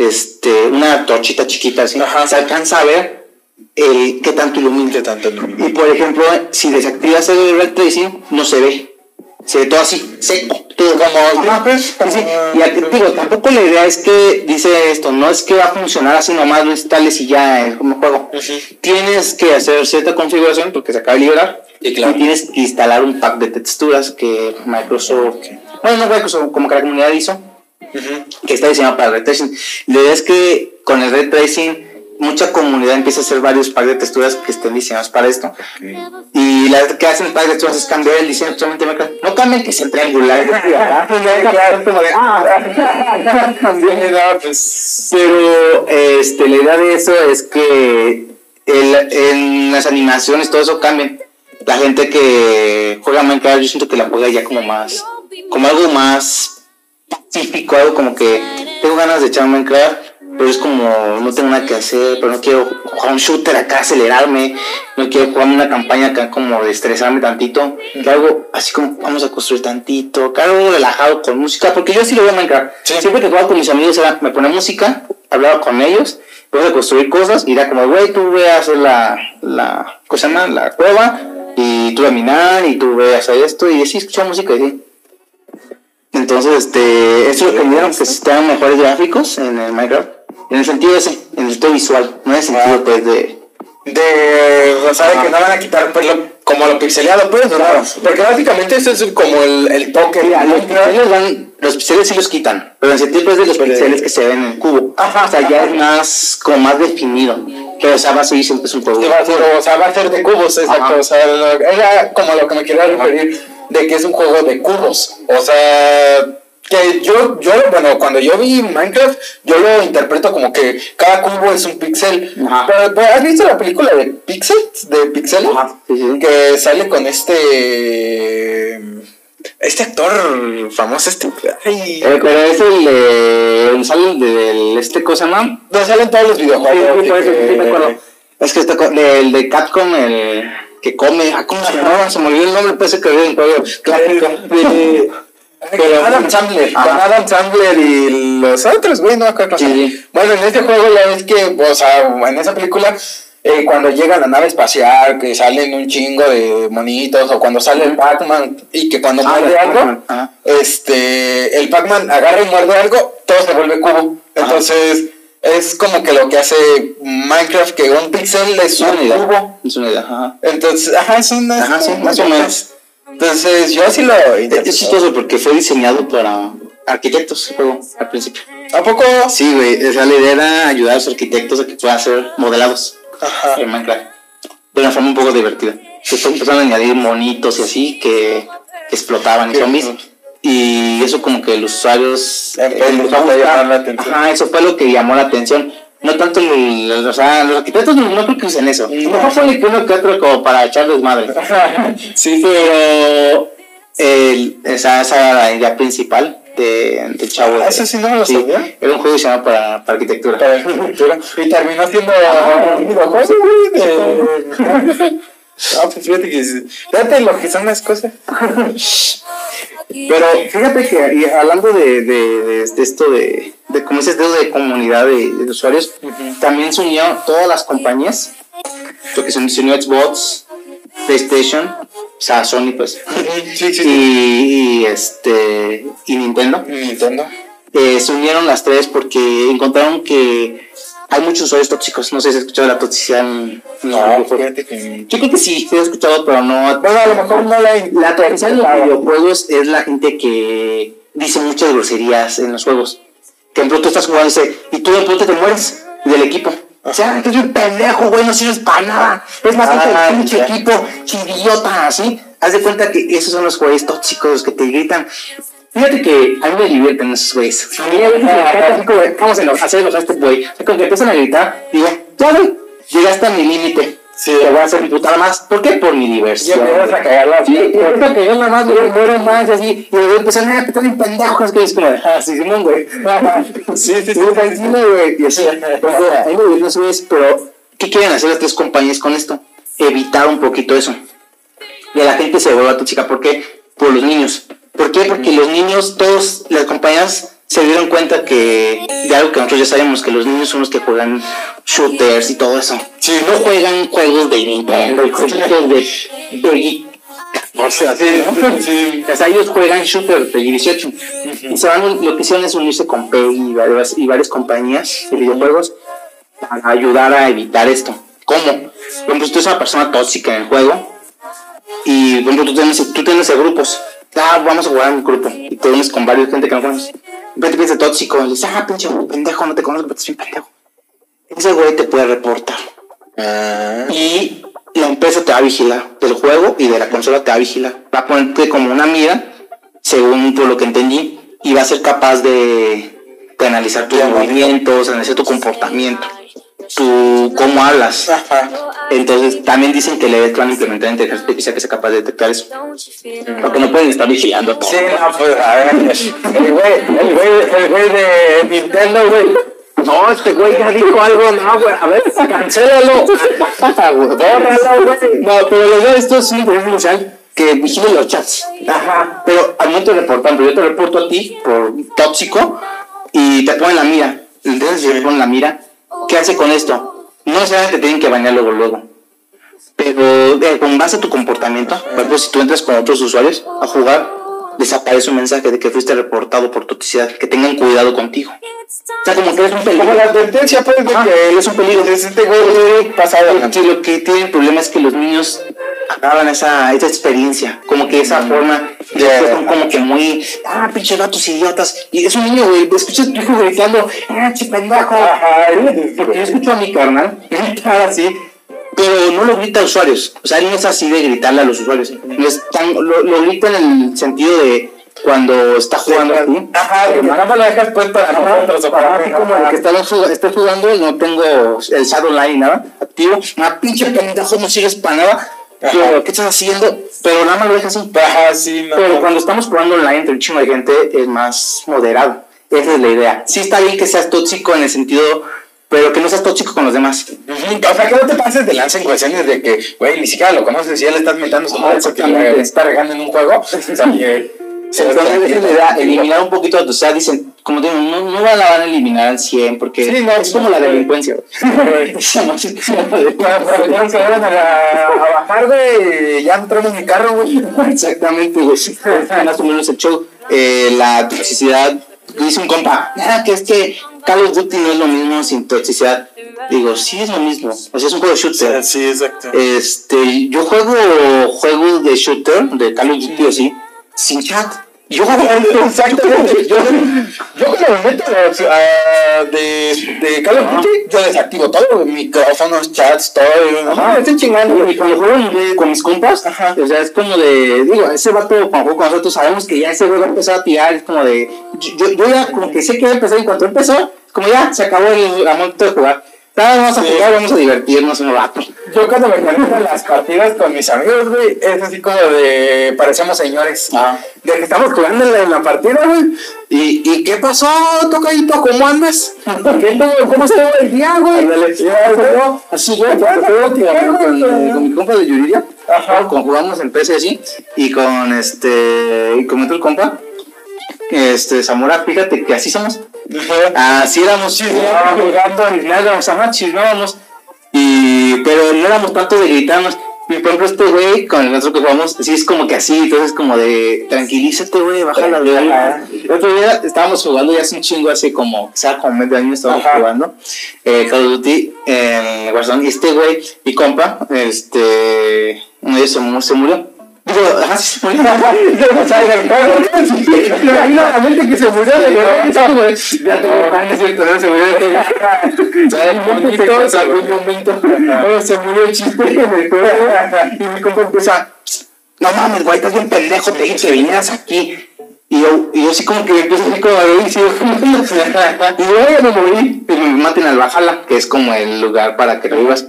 este, una torchita chiquita así, Ajá. se alcanza a ver qué tanto ilumina. ¿Qué tanto ilumina? Y por ejemplo, si desactivas el ray tracing, no se ve. Se ve todo así, seco, todo como. Ah, pues. Y aquí, digo, tampoco la idea es que, dice esto, no es que va a funcionar así nomás, lo instales y ya es como juego. Tienes que hacer cierta configuración porque se acaba de liberar. Sí, claro. Y tienes que instalar un pack de texturas que Microsoft, bueno, no Microsoft, como que la comunidad hizo Que está diseñado para ray tracing. La idea es que con el ray tracing mucha comunidad empieza a hacer varios packs de texturas que estén diseñados para esto. Y la verdad que hacen el pack de texturas es cambiar el diseño totalmente. No cambian que sea triangular. Pero este, la idea de eso es que el- en las animaciones todo eso cambia. La gente que juega Minecraft, yo siento que la juega ya como más, como algo más pacífico, algo como que tengo ganas de echar Minecraft, pero es como no tengo nada que hacer, pero no quiero jugar un shooter acá, acelerarme, no quiero jugar una campaña acá como de estresarme tantito, que algo así como vamos a construir tantito, que algo relajado con música, porque yo sí lo veo Minecraft. Sí. Siempre que jugaba con mis amigos era, me ponía música, hablaba con ellos, vamos a construir cosas, y era como, güey, tú ve a hacer la, la, ¿cómo se llama? La cueva, y tú a minar, y tú ve a hacer esto, y así escuchaba música, y así. Entonces, este, eso es lo que me dieron, que se tengan mejores gráficos en el Minecraft. En el sentido ese, en el sentido visual, no en el sentido pues de... De. O sea, de que no van a quitar pues, lo- como lo pixeleado, pues. ¿no? Porque básicamente eso es como el, el toque. Mira, los pixeles van, los pixeles sí los quitan, pero en el sentido pues de los pixeles que se ven en el cubo. Ajá, o sea, ya es más, como más definido. Pero o sea, va a seguir siempre es un. Sí, va a ser, o sea, va a ser de cubos, exacto. O sea, era como lo que me quería referir de que es un juego de cubos. O sea, que yo, yo, bueno, cuando yo vi Minecraft, yo lo interpreto como que cada cubo es un pixel. Pero, pero, ¿has visto la película de Pixels? De Pixel? Sí. Que sale con este. Este actor famoso, este. Ay, Eh, pero es el de... el sale el del... Este cosa, ¿no? no salen todos los videojuegos. sí, por eso, sí, me acuerdo. Es que está el de Capcom, el que come, ah, ¿cómo se llamaba? Se me olvidó el nombre, puede ser que olvidé un juego clásico. Pero- Adam Sandler, con. Adam Sandler y los otros, güey, no me acuerdo. sí. Bueno, en este juego ya ves que, o sea, en esa película, eh, cuando llega la nave espacial, que salen un chingo de monitos, o cuando sale el Pac-Man y que cuando Ah, muerde algo, este, el Pac-Man agarra y muerde algo, todo se vuelve cubo. Entonces, es como que lo que hace Minecraft, que un pixel es un cubo. Es una idea, ajá. Entonces, ajá, es una. Ajá, sí, más o menos. Entonces, yo sí lo Es chistoso porque fue diseñado para arquitectos el juego al principio. ¿A poco? Sí, güey, o sea, la idea era ayudar a los arquitectos a que puedan hacer modelados Ajá. en Minecraft. De una forma un poco divertida. Después empezaron a añadir monitos y así que, que explotaban y zombies. Y eso como que los usuarios... Empezó eh, les a gusta. llamar la atención. Ajá, eso fue lo que llamó la atención. No tanto, el- o sea, los arquitectos no, no creo que usen eso. No. Mejor fue que uno que otro como para echarles madre. Sí, Pero el, esa, esa era la idea principal de, del chavo. Ah, eso sí no me lo sabía. Era un juego diseñado para, para arquitectura. para arquitectura. Y terminó siendo un videojuego, güey. de- Ah, pues fíjate que. Fíjate lo que son las cosas. Pero fíjate que y hablando de, de, de- de esto de, de como dedo de comunidad de, de usuarios, también se unieron todas las compañías, lo que se unió Xbox, PlayStation, o sea, Sony pues, Sí, sí, y, sí. y, este y Nintendo. Nintendo. eh, se unieron las tres porque encontraron que hay muchos usuarios tóxicos. No sé si has escuchado la toxicidad en, No, fíjate que. Yo creo que sí, sí he escuchado, pero no. Bueno, a lo mejor no la. La toxicidad en los videojuegos es la gente que dice muchas groserías en los juegos. Que en pronto estás jugando y dice, y tú de pronto te mueres del equipo. O sea, tú eres un pendejo, güey, no sirves para nada. Es más que Ah, el pinche equipo, idiota, así. Haz de cuenta que esos son los jugadores tóxicos que te gritan. Fíjate que a mí me divierten esos güeyes. A mí a veces me encanta así como, vamos a hacer enojar a este güey. O sea, cuando empiezan a gritar, digo, ya güey, llegaste a mi límite. Sí. Te voy a imputar más. ¿Por qué? Por mi Ya diversión. empiezas a cagarla. Sí, que yo nada más, güey, muero más así. Y luego empiezan a petar en pendejos, que es como, ah, sí, Simón, güey. Sí, sí, sí. Tranquilo, güey. Y así, me divierto esos güeyes, pero, ¿qué quieren hacer las tres compañías con esto? Evitar un poquito eso. Y a la gente se vuelva tóxica, ¿por qué? Por los niños. ¿Por qué? Porque los niños, todos, las compañías se dieron cuenta que, de algo que nosotros ya sabemos, que los niños son los que juegan shooters y todo eso. Sí. no juegan juegos de Nintendo, y juegos de, de O sea, sí. Sí. ellos juegan shooter de 18. Y se van, lo que hicieron es unirse con PEI y varias, varias compañías de videojuegos para ayudar a evitar esto. ¿Cómo? Por ejemplo, si tú eres una persona tóxica en el juego y por tú tienes, tú tienes grupos. Ah, vamos a jugar en un grupo y te unes con varios gente que no conoces. De repente piensas tóxico y dices, ah, pinche pendejo, no te conozco, pero estás bien pendejo. Ese güey te puede reportar Ah. y la empresa te va a vigilar del juego y de la consola te va a vigilar. Va a ponerte como una mira, según por lo que entendí, y va a ser capaz de, de analizar tus movimientos, analizar tu comportamiento, tu cómo hablas. Ajá. Entonces también dicen que le van a implementar inteligencia artificial que sea capaz de detectar eso. Porque no pueden estar vigilando todo. Sí, no, pues a ver. El güey, el güey, el güey de Nintendo, güey. No, este güey ya dijo algo, no, güey. A ver, cancélalo. Bórralo, güey. No, pero la verdad esto es un inteligencia que vigile los chats. Ajá. Pero al momento de reportar, yo te reporto a ti por tóxico y te ponen la mira. Entonces, si te ponen la mira, ¿qué hace con esto? No necesariamente te tienen que bañar luego, luego. Pero eh, con base a tu comportamiento, por ejemplo, si tú entras con otros usuarios a jugar, desaparece un mensaje de que fuiste reportado por toxicidad, que tengan cuidado contigo. O sea, como que eres un Como peligro. la advertencia, pues, de Ajá, que es un peligro. Es este güey pasado. Sí, lo que tiene el problema es que los niños acaban esa, esa experiencia, como que esa forma, y Yeah. son como que muy, ah, pinche gatos idiotas, y es un niño, güey, escuchas a tu hijo gritando, ah, Ajá. porque yo escucho a mi carnal así, pero no lo grita a usuarios, o sea, no es así de gritarle a los usuarios, tan- lo, lo grita en el sentido de cuando está jugando así. Ajá, nada más lo dejas pues para nosotros para Así mí, como de que está, está jugando, no tengo el shadow line nada activo. Una pinche pendejo, no sigues para nada. Pero, ¿qué estás haciendo? Pero nada más lo dejas así. Ajá, sí, no. Pero cuando estamos jugando online entre un chingo de gente, es más moderado. Esa es la idea. Sí está bien que seas tóxico en el sentido, pero que no seas tóxico con los demás. O sea, que no te pases de lanza en cuestiones de que, güey, ni siquiera lo conoces y ya le estás metiendo su madre porque le está regando en un juego. O sea, que Se idea, eliminar un poquito, o sea, dicen, como digo, no, no la van a eliminar al 100 porque Sí, no, es como la delincuencia. van a, a bajar, güey, ya entramos en mi carro, güey. Exactamente, güey. Más o menos el show. Eh, la toxicidad, dice un compa, "Ah, que es que Call of Duty no es lo mismo sin toxicidad. Digo, sí es lo mismo. O sea, es un juego de shooter. Sí, exacto. Este, yo juego juegos de shooter, de Call of Duty o así, sin chat. Yo Exactamente. Yo, yo cuando me meto a, de, de Call of Duty, yo desactivo todo, micrófonos, chats, todo. yo, No, estoy chingando. Y cuando juego en- con mis compas, o sea, es como de, digo, ese vato cuando juego con nosotros sabemos que ya ese güey va a empezar a tirar, es como de, yo, yo ya como que sé que va a empezar y cuando empezó, como ya se acabó el momento de jugar. Nada, vamos a Sí. jugar, vamos a divertirnos un rato. Yo cuando me conecto a las partidas con mis amigos, güey, es así como de parecemos señores. Ah. De que estamos jugando en la, en la partida, güey. ¿Y, ¿Y qué pasó, tocadito? ¿Cómo andas? ¿Qué, ¿Cómo estuvo el día, güey? Ándale. Ya, güey. Así yo, con, con, con mi compa de Yuridia, Ajá. cuando jugamos en PC así, y con este, y con otro compa, este, Zamora, fíjate que así somos. Así éramos chismeábamos, jugando chismeábamos. Y, pero no éramos tanto de gritarnos. Y por ejemplo, este güey, con el otro que jugamos, sí es como que así, entonces como de tranquilízate, güey, baja la Ajá. El otro día estábamos jugando ya hace un chingo, hace como, quizá como medio año estábamos Ajá. jugando eh, Call of Duty en Warzone. Y este güey, mi compa, este, uno de ellos se murió. Digo, sí se murió. O sea, en el juego, me imagino a la mente que se murió No, güey, Ya tengo pan, es cierto, no se murió. ¿Sabes? Bonito, sacó un momento. Se murió el chiste en el juego. Y mi compa empieza, no mames, güey, estás bien pendejo, te dije que vinieras aquí. Y yo, y yo así como que me empiezo así como a reír y yo ya me morí. Y me maten al Bajala, que es como el lugar para que lo vivas.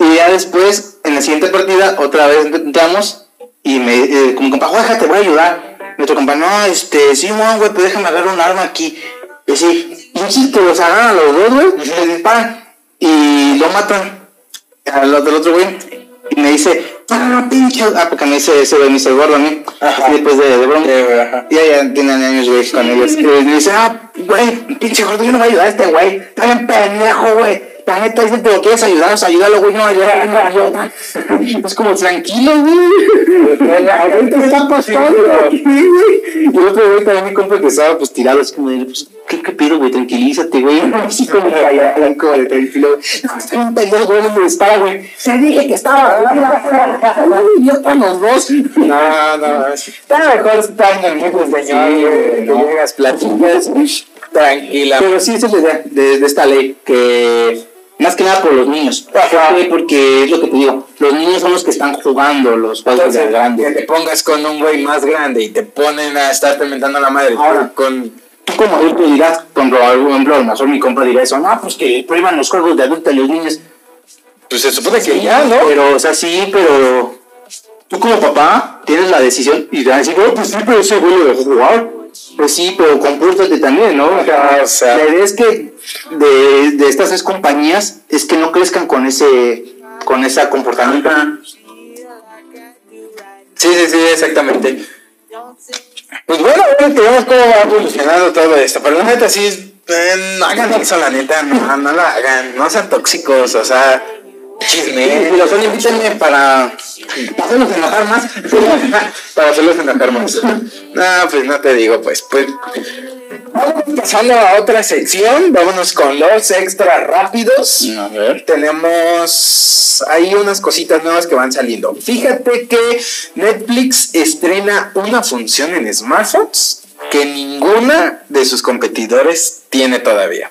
Y ya después, en la siguiente partida, otra vez entramos y me, eh, como compa, "Juega, te voy a ayudar. Y otro compa, no, este, sí, güey, pues déjame agarrar un arma aquí. Y así, y sí, que los agarran a los dos, güey, y les disparan. Y lo matan al al otro güey. Y me dice, ah, pinche. Ah, porque me dice ese güey, me dice gordo a mí. Ajá. Y después de, de broma. Eh. Ya, ya tienen años, güey, con ellos. Y me dice, ah, güey, pinche gordo, yo no voy a ayudar a este güey. Está bien pendejo, güey. La neta dice lo quieres ayudar, o sea, ayúdalo, güey, no ayudar, no ayudar. Es como tranquilo, güey. Ahorita está pasando güey. Y el otro güey también mi compa que estaba pues tirado, así como de, pues, ¿qué, qué pido, güey? Tranquilízate, güey. Así como callado, como de tranquilo. No, está bien pendejo, güey, no me dispara, güey. Te dije que estaba idiota los dos. No, no, está mejor estar en el mundo, señor. Güey, no. que llegas, platicas, tranquila. Pero sí, esa es la idea de, de esta ley, que más que nada por los niños. Ajá. Porque es lo que te digo, los niños son los que están jugando los juegos de que te pongas con un güey más grande y te ponen a estar mentando la madre Ahora. con Tú como adulto dirás, por ejemplo, a lo mejor mi compa dirá eso, no, pues que prohíban los juegos de adulto a los niños. pues se supone que ya, ¿no? Pero, o sea, sí, pero tú como papá tienes la decisión y te van a decir, oh, pues sí, pero ese güey lo dejó jugar. Pues sí, pero compórtate también, ¿no? O sea, o sea. la idea es que de, de estas tres compañías es que no crezcan con ese con ese comportamiento. Sí, sí, sí, exactamente. Pues bueno, que vemos cómo va evolucionando todo esto. Pero la neta sí, eh, no hagan eso, la neta, no, no la hagan. No sean tóxicos, o sea, chisme. Si lo son, invítenme para, para hacerlos enojar más. Para hacerlos enojar más. No, pues no te digo, pues, pues. Pasando a otra sección. Vámonos con los extras rápidos. A ver. tenemos ahí unas cositas nuevas que van saliendo. Fíjate que Netflix estrena una función en smartphones que ninguna de sus competidores tiene todavía.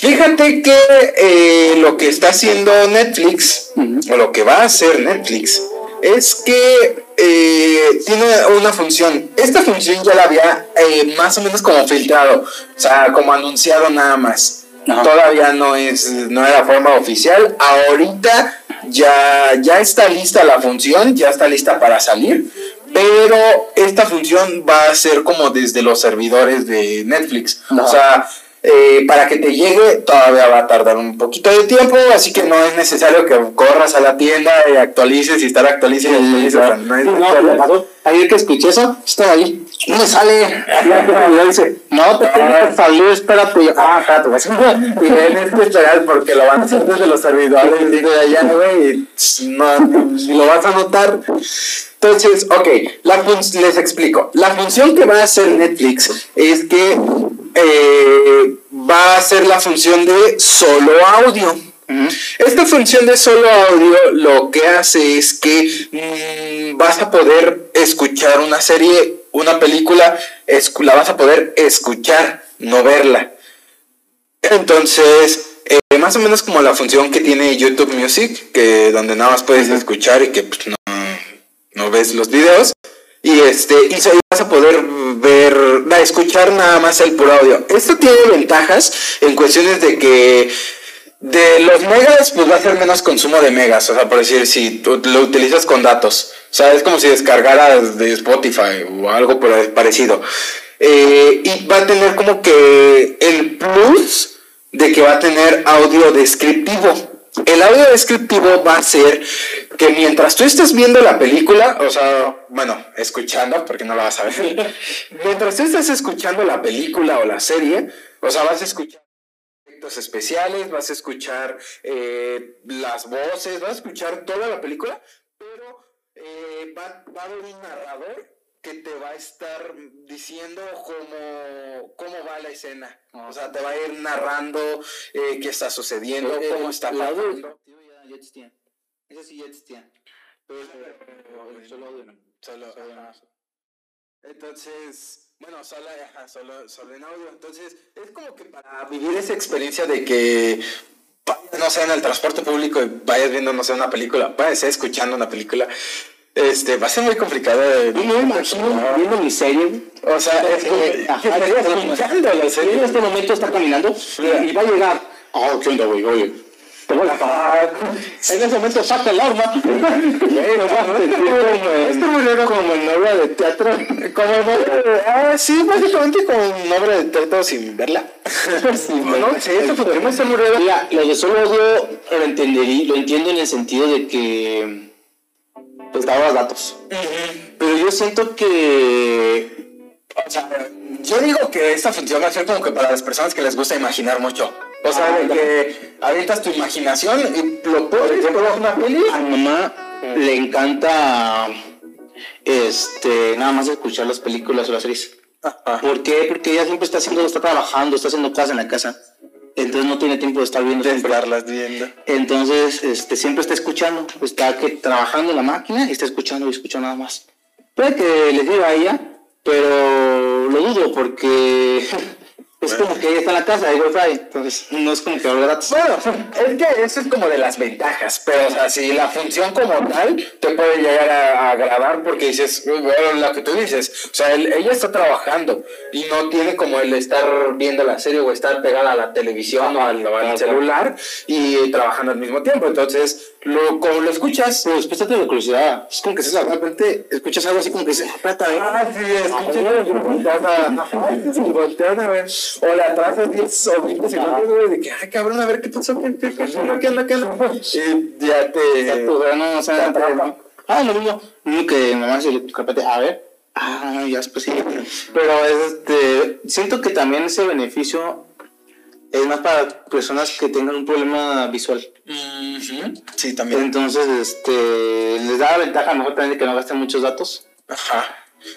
Fíjate que eh, lo que está haciendo Netflix, o lo que va a hacer Netflix, es que eh, tiene una función. Esta función ya la había eh, más o menos como filtrado, o sea, como anunciado nada más. Todavía no es, no era forma oficial. Ahorita ya, ya está lista la función, ya está lista para salir. Pero esta función va a ser como desde los servidores de Netflix. O sea, eh, para que te llegue todavía va a tardar un poquito de tiempo, así que no es necesario que corras a la tienda y actualices y estar actualices y actualices. no No, me pasó. Ayer que escuché eso, estaba ahí. No me sale. No te tiene que salir, espérate. Yo, Ah, espérate, pues. Y tienes que esperar porque lo van a hacer desde los servidores de allá, güey, y no, lo vas a notar. Entonces, ok, la les explico. La función que va a hacer Netflix es que eh, va a ser la función de solo audio. Esta función de solo audio lo que hace es que mm, vas a poder escuchar una serie, una película, la vas a poder escuchar, no verla. Entonces, eh, más o menos como la función que tiene YouTube Music, que donde nada más puedes escuchar y que pues, no, no ves los videos. Y este, y vas a poder ver, escuchar nada más el puro audio. Esto tiene ventajas en cuestiones de que de los megas, pues va a ser menos consumo de megas. O sea, por decir, si lo utilizas con datos. O sea, es como si descargaras de Spotify o algo parecido. Eh, y va a tener como que el plus de que va a tener audio descriptivo. El audio descriptivo va a ser que mientras tú estés viendo la película, o sea, bueno, escuchando, porque no la vas a ver, mientras tú estés escuchando la película o la serie, o sea, vas a escuchar efectos especiales, vas a escuchar eh, las voces, vas a escuchar toda la película, pero eh, va, va a haber un narrador que te va a estar diciendo cómo, cómo va la escena. O sea, te va a ir narrando eh, qué está sucediendo, cómo está pasando. ya, ya existía. Ese sí ya existía. Pero el solo audio no. Solo, ajá. Entonces, bueno, solo, ajá, solo, solo en audio. Entonces, es como que para vivir esa experiencia de que no sé, en el transporte público y vayas viendo, no sé, una película, vayas escuchando una película, este, va a ser muy complicado de... Yo me imagino viendo mi serie. O sea, es que, en este momento está caminando y va a llegar. Oh, ¿qué onda, güey? Oye, te voy a pagar. En ese momento saca el arma. Esto muy raro. como en obra de teatro. Como en obra de- ah, sí, básicamente como en obra de teatro sin verla. no sé, esto ser muy raro. Mira, lo de solo audio lo entenderí, lo entiendo en el sentido de que pues daba datos. Pero yo siento que O sea, yo digo que esta función va a ser como que para las personas que les gusta imaginar mucho. O sea, de que avientas tu imaginación y lo pones por una peli. a mi mamá le encanta este nada más escuchar las películas o las series. ¿Por qué? Porque ella siempre está haciendo, está trabajando, está haciendo cosas en la casa. Entonces no tiene tiempo de estar viendo De siempre. estarlas viendo. Entonces, este, siempre está escuchando, está que, trabajando en la máquina y está escuchando y escucha nada más. Puede que les diga a ella, pero lo dudo porque es como que ella está en la casa, hay wifi, entonces no es como que habla gratis. Bueno, es que eso es como de las ventajas, pero o sea, si la función como tal te puede llegar a, a agradar porque dices, "Uy, bueno, lo que tú dices, o sea, él- ella está trabajando y no tiene como el estar viendo la serie o estar pegada a la televisión o al, o al celular y trabajando al mismo tiempo, entonces, lo, como lo escuchas, Pero después te da curiosidad, es como que se de repente escuchas algo así como que dices, "Ah, espérate, a ver". Ah, sí, escuchas y volteas a, ver, o le atrasas 10 o 20 segundos, güey, de que, ay, cabrón, a ver qué pasó, qué, pasó, qué onda, qué onda, y ya te... Ya tú, pero no, o sea, ah, lo mismo, que mamá se le repente, a ver, ah, ya después sí. Pero este, siento que también ese beneficio es más para personas que tengan un problema visual. Sí, también. Entonces, este, les da la ventaja a lo mejor también de que no gasten muchos datos Ajá.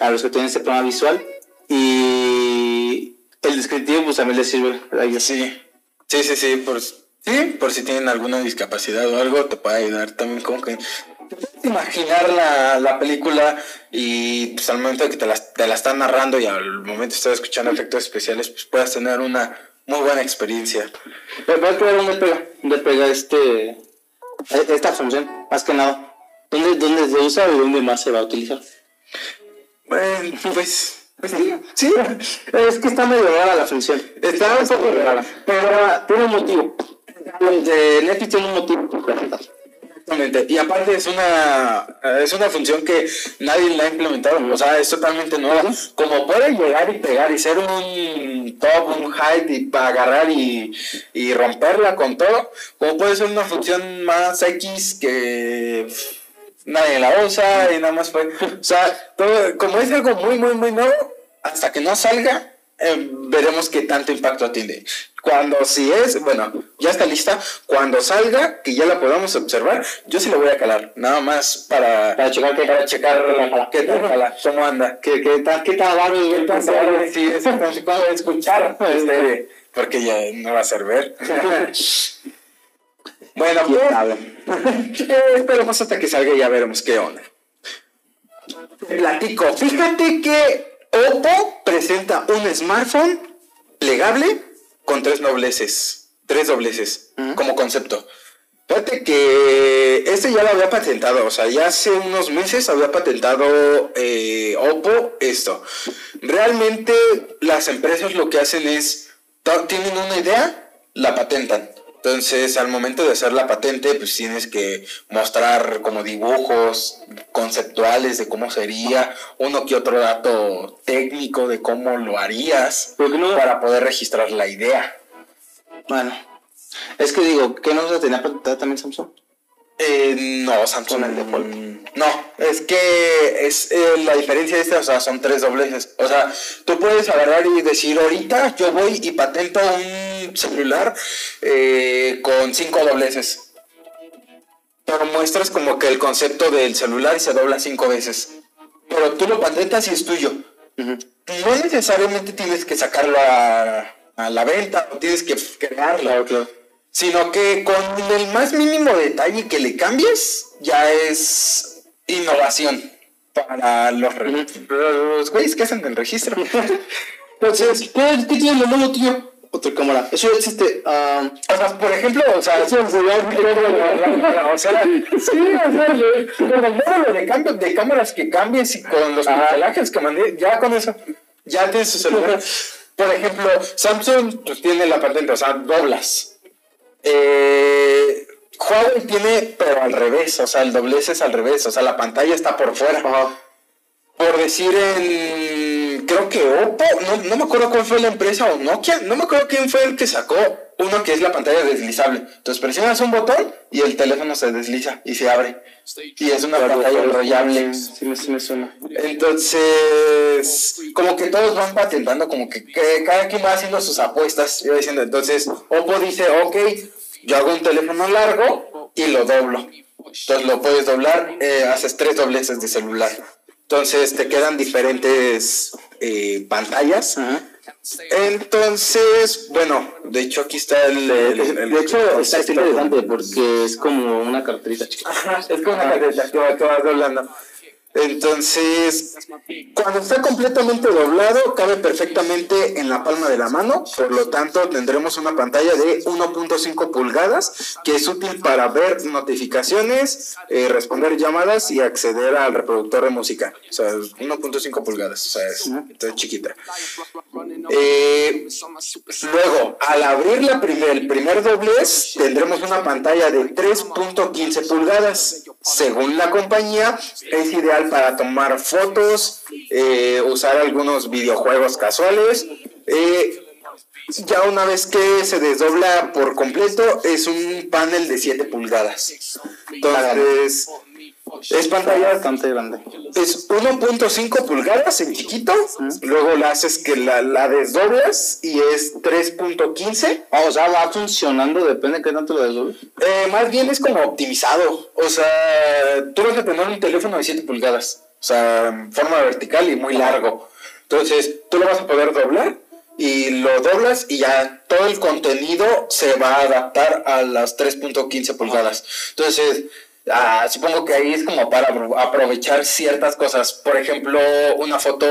a los que tienen este problema visual. Y el descriptivo, pues también les sirve. Sí, sí, sí, sí, por, sí, por si tienen alguna discapacidad o algo, te puede ayudar también como que... Imaginar la, la película y pues al momento de que te la, te la están narrando y al momento de estar escuchando efectos especiales, pues puedas tener una muy buena experiencia. Pero voy a crear un pega, un pega este, e- esta función, más que nada. ¿Dónde, ¿Dónde se usa y dónde más se va a utilizar? Bueno, pues, pues sí, sí. Es que está medio rara la función. Está un poco rara. Pero tiene un motivo. De Netflix tienen un motivo. Exactamente. Y aparte es una es una función que nadie la ha implementado, o sea, es totalmente nueva. Como puede llegar y pegar y ser un top, un height y para agarrar y, y romperla con todo, como puede ser una función más X que nadie la usa y nada más fue. O sea, todo, como es algo muy, muy, muy nuevo, hasta que no salga, eh, veremos qué tanto impacto tiene. Cuando si es, bueno, ya está lista, cuando salga, que ya la podamos observar, yo sí la voy a calar, nada más para, Para checar que para checar qué tal, cómo anda, ¿Qué, qué tal, qué tal, qué tal, sí, es escuchar, este, porque ya no va a ser ver. bueno, ¿Quién pues, eh, esperemos hasta que salga y ya veremos qué onda. Platico, fíjate que Oppo presenta un smartphone plegable con tres dobleces, tres dobleces como concepto. Fíjate que este ya lo había patentado, o sea, ya hace unos meses había patentado eh, Oppo esto. Realmente las empresas lo que hacen es, tienen una idea, la patentan. Entonces, al momento de hacer la patente, pues tienes que mostrar como dibujos conceptuales de cómo sería, uno que otro dato técnico de cómo lo harías ¿Por qué no? para poder registrar la idea. Bueno, es que digo, ¿qué no se tenía patentada también Samsung? Eh, no, Samsung el default. Mm, No, es que es eh, la diferencia de esta, o sea, son tres dobleces. O sea, tú puedes agarrar y decir, ahorita yo voy y patento un celular eh, con cinco dobleces. Pero muestras como que el concepto del celular se dobla cinco veces. Pero tú lo patentas y es tuyo. No necesariamente tienes que sacarlo a, a la venta o tienes que crearlo Claro, claro. Sino que con el más mínimo detalle que le cambies, ya es innovación para los, los güeyes que hacen el registro. Entonces, ¿qué, qué tiene lo malo, tío? Otra cámara. Eso existe. ah, O sea, por ejemplo, o sea, sí, o sea, o sea, sí, o sea, le- con el módulo de cambio de cámaras que cambies y con los Ajá. pixelajes que mandé, ya con eso, ya tienes su celular. Por ejemplo, Samsung pues tiene la patente, o sea, doblas. Eh, Huawei tiene, pero al revés, o sea, el doblez es al revés, o sea, la pantalla está por fuera. Por decir en, creo que Oppo, no, no me acuerdo cuál fue la empresa o Nokia, no me acuerdo quién fue el que sacó uno que es la pantalla deslizable. Entonces presionas un botón y el teléfono se desliza y se abre. Y es una pantalla enrollable. Sí me, sí me suena. Entonces, como que todos van patentando, como que, que cada quien va haciendo sus apuestas. Iba diciendo, entonces, Oppo dice, ok, yo hago un teléfono largo y lo doblo. Entonces lo puedes doblar, eh, haces tres dobleces de celular. Entonces te quedan diferentes eh, pantallas. Ajá. Entonces, bueno, de hecho aquí está el... el- el- De hecho, está, interesante porque es como una carterita. Ajá, es como una careta que va, que va doblando. Entonces, cuando está completamente doblado, cabe perfectamente en la palma de la mano. Por lo tanto, tendremos una pantalla de 1.5 pulgadas que es útil para ver notificaciones, eh, responder llamadas y acceder al reproductor de música. O sea, 1.5 pulgadas, o sea, es, es chiquita. Eh, Luego, al abrir la primer, el primer doblez, tendremos una pantalla de 3.15 pulgadas. Según la compañía, es ideal para tomar fotos, eh, usar algunos videojuegos casuales. Eh, ya una vez que se desdobla por completo, es un panel de 7 pulgadas. Entonces, es pantalla Bastante grande. es 1.5 pulgadas en chiquito, luego la haces que la, la desdoblas y es 3.15. Ah, o sea, va funcionando, depende de qué tanto lo desdobles. Eh, más bien es como optimizado. O sea, tú vas a tener un teléfono de 7 pulgadas, o sea, en forma vertical y muy largo. Entonces, tú lo vas a poder doblar y lo doblas y ya todo el contenido se va a adaptar a las 3.15 pulgadas. Entonces, ah, supongo que ahí es como para apro- aprovechar ciertas cosas. Por ejemplo, una foto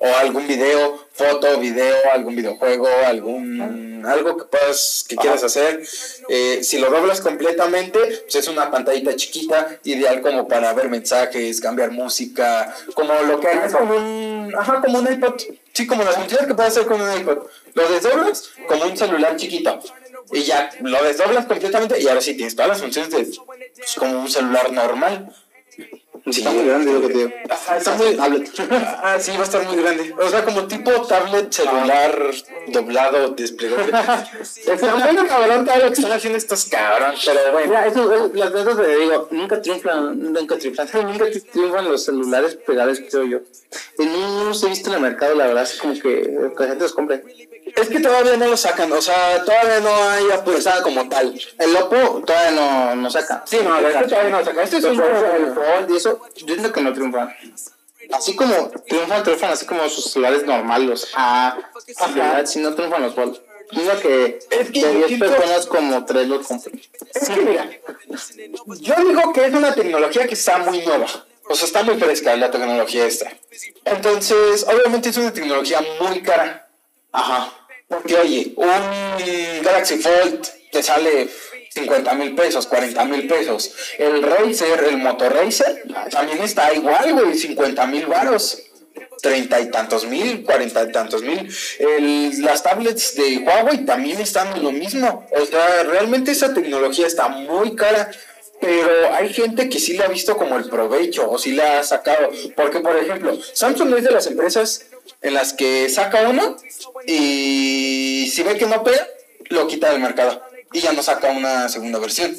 o algún video, foto, video, algún videojuego, algún algo que puedas que quieras hacer. Eh, si lo doblas completamente, pues es una pantallita chiquita, ideal como para ver mensajes, cambiar música, como lo que hagas con un, ajá, como un iPod. Sí, como las funciones que puedes hacer con un iPod. Lo desdoblas como un celular chiquito. Y ya lo desdoblas completamente y ahora sí tienes todas las funciones de pues, como un celular normal. Está muy grande lo que te digo. Ajá, está muy Ah, sí, va a estar muy grande. O sea, como tipo tablet celular doblado, desplegable. Está muy cabrón todo lo que están haciendo estos cabrones, pero bueno. Mira, eso, eso, las veces te digo, nunca triunfan, nunca triunfan, nunca tri- triunfan los celulares pegados, creo yo. Y no los he visto en el mercado, la verdad, es como que, que la gente los compre. Es que todavía no lo sacan, o sea, todavía no hay apuesta como tal. El Oppo todavía no, no saca. Sí, no, este todavía no lo saca. Este es un el Fold y eso, yo entiendo que no triunfan. Así como triunfan, triunfan así como sus celulares normales, los A, ajá, si no triunfan los Fold. Digo que Es que de yo 10 siento- personas como 3 los compran. Es que mira, yo digo que es una tecnología que está muy nueva. O sea, está muy fresca la tecnología esta. Entonces, obviamente es una tecnología muy cara. Ajá. Porque, oye, un Galaxy Fold te sale 50 mil pesos, 40 mil pesos. El Razer, el Moto Razer, también está igual, güey, 50 mil varos. Treinta y tantos mil, cuarenta y tantos mil. El- las tablets de Huawei también están lo mismo. O sea, realmente esa tecnología está muy cara. Pero hay gente que sí le ha visto como el provecho o sí la ha sacado. Porque, por ejemplo, Samsung es de las empresas en las que saca uno y si ve que no pega, lo quita del mercado y ya no saca una segunda versión.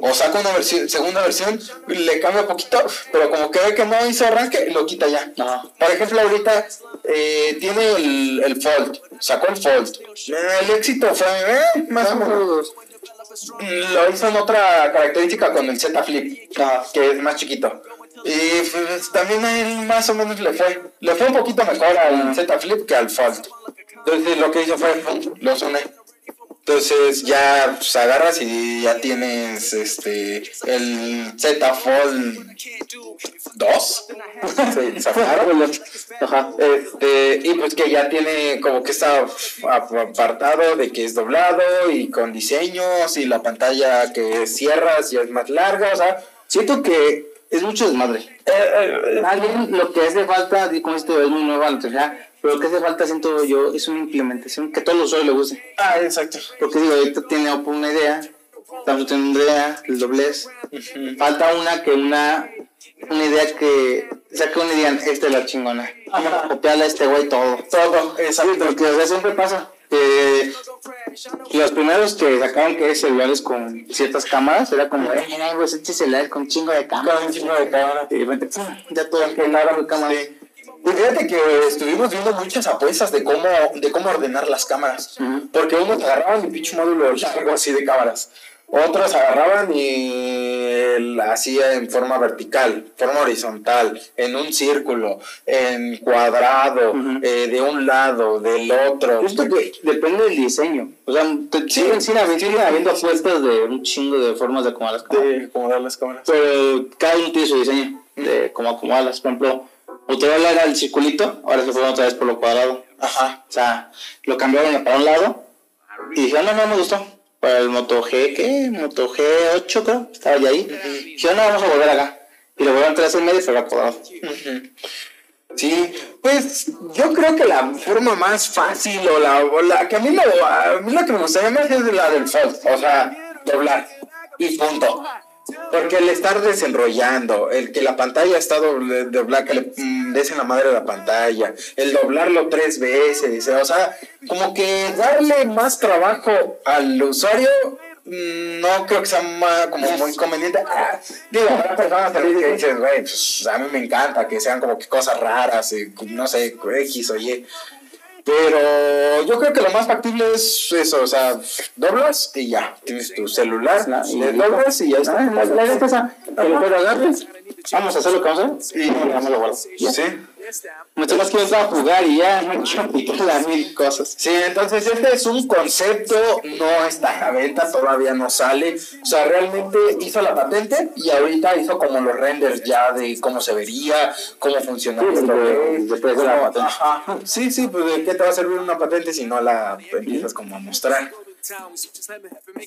O saca una versión, segunda versión, le cambia poquito, pero como que ve que no hizo arranque, lo quita ya. Ajá. Por ejemplo, ahorita eh, tiene el, el Fold, sacó el Fold. El éxito fue eh, más o menos. Lo hizo en otra característica con el Z Flip, que es más chiquito. Y pues, también a él más o menos le fue. Le fue un poquito mejor al Z Flip que al Fold. Entonces lo que hizo fue, los une. Entonces ya pues, agarras y ya tienes este el Z Fold 2. Se sacaron. Ajá. Este, y pues que ya tiene como que está ap- apartado de que es doblado y con diseños y la pantalla que cierras y es más larga, o sea, Siento que es mucho desmadre. eh, eh, Alguien lo que hace falta, como esto es muy nueva la pero lo que hace falta, siento yo, es una implementación que a todos los usuarios les guste. ah, exacto. Porque digo, ahorita tiene una idea, Samsung tiene una idea, el doblez. Falta una que una, una idea que saque una idea, esta es la chingona. Copiarla a este güey todo. Todo, exacto. Porque o sea, siempre pasa que los primeros que sacaron que celulares con ciertas cámaras era como, eh, mira, pues este celular con chingo de cámaras. Con un chingo de cámara. Y de repente, ya todo de cámara. Sí. Y fíjate que estuvimos viendo muchas apuestas de cómo, de cómo ordenar las cámaras. Ujú. Porque unos agarraban el pinche módulo largo así de cámaras. Otros agarraban y la hacía en forma vertical, forma horizontal, en un círculo, en cuadrado, Ujú. eh, de un lado, del otro. Justo que depende del diseño. O sea, te- siguen, siguen habiendo, siguen habiendo apuestas de un chingo de formas de acomodar las cámaras. de acomodar las cámaras. Pero cada uno tiene su diseño de cómo acomodarlas. Por ejemplo, Motorola era el circulito, ahora se fueron otra vez por lo cuadrado. Ajá. O sea, lo cambiaron para un lado y dijeron, no, no me gustó. Para el Moto G, ¿qué? Moto G8 creo, estaba ya ahí. Dijeron, no, vamos a volver acá. Y lo volvieron traer en medio, pero acomodado. Sí, pues yo creo que la forma más fácil o la, o la que a mí, lo, a mí la que me gustaría más es la del fold, o sea, doblar y punto. Porque el estar desenrollando, el que la pantalla está doble, doblada, que le mm, des en la madre de la pantalla, el doblarlo tres veces, o sea, como que darle más trabajo al usuario, mm, no creo que sea ma- como muy conveniente. Ah, digo, habrá personas que dicen, güey, pues a mí me encanta que sean como que cosas raras, y, no sé, X o Y. Pero yo creo que lo más factible es eso, o sea, doblas y ya, tienes tu celular, Y le doblas y ya está. Ah, la, la es esa, que lo agarres, vamos a hacer lo que vamos a hacer y ya me lo guardo. Sí. Me tomas que entrar a jugar y ya, no las mil cosas. Sí, entonces este es un concepto, no está a la venta, todavía no sale. O sea, realmente hizo la patente y ahorita hizo como los renders ya de cómo se vería, cómo funcionaría. Sí, todo de- esto, después de la patente. Ajá. Sí, sí, pues de qué te va a servir una patente si no la empiezas como a mostrar.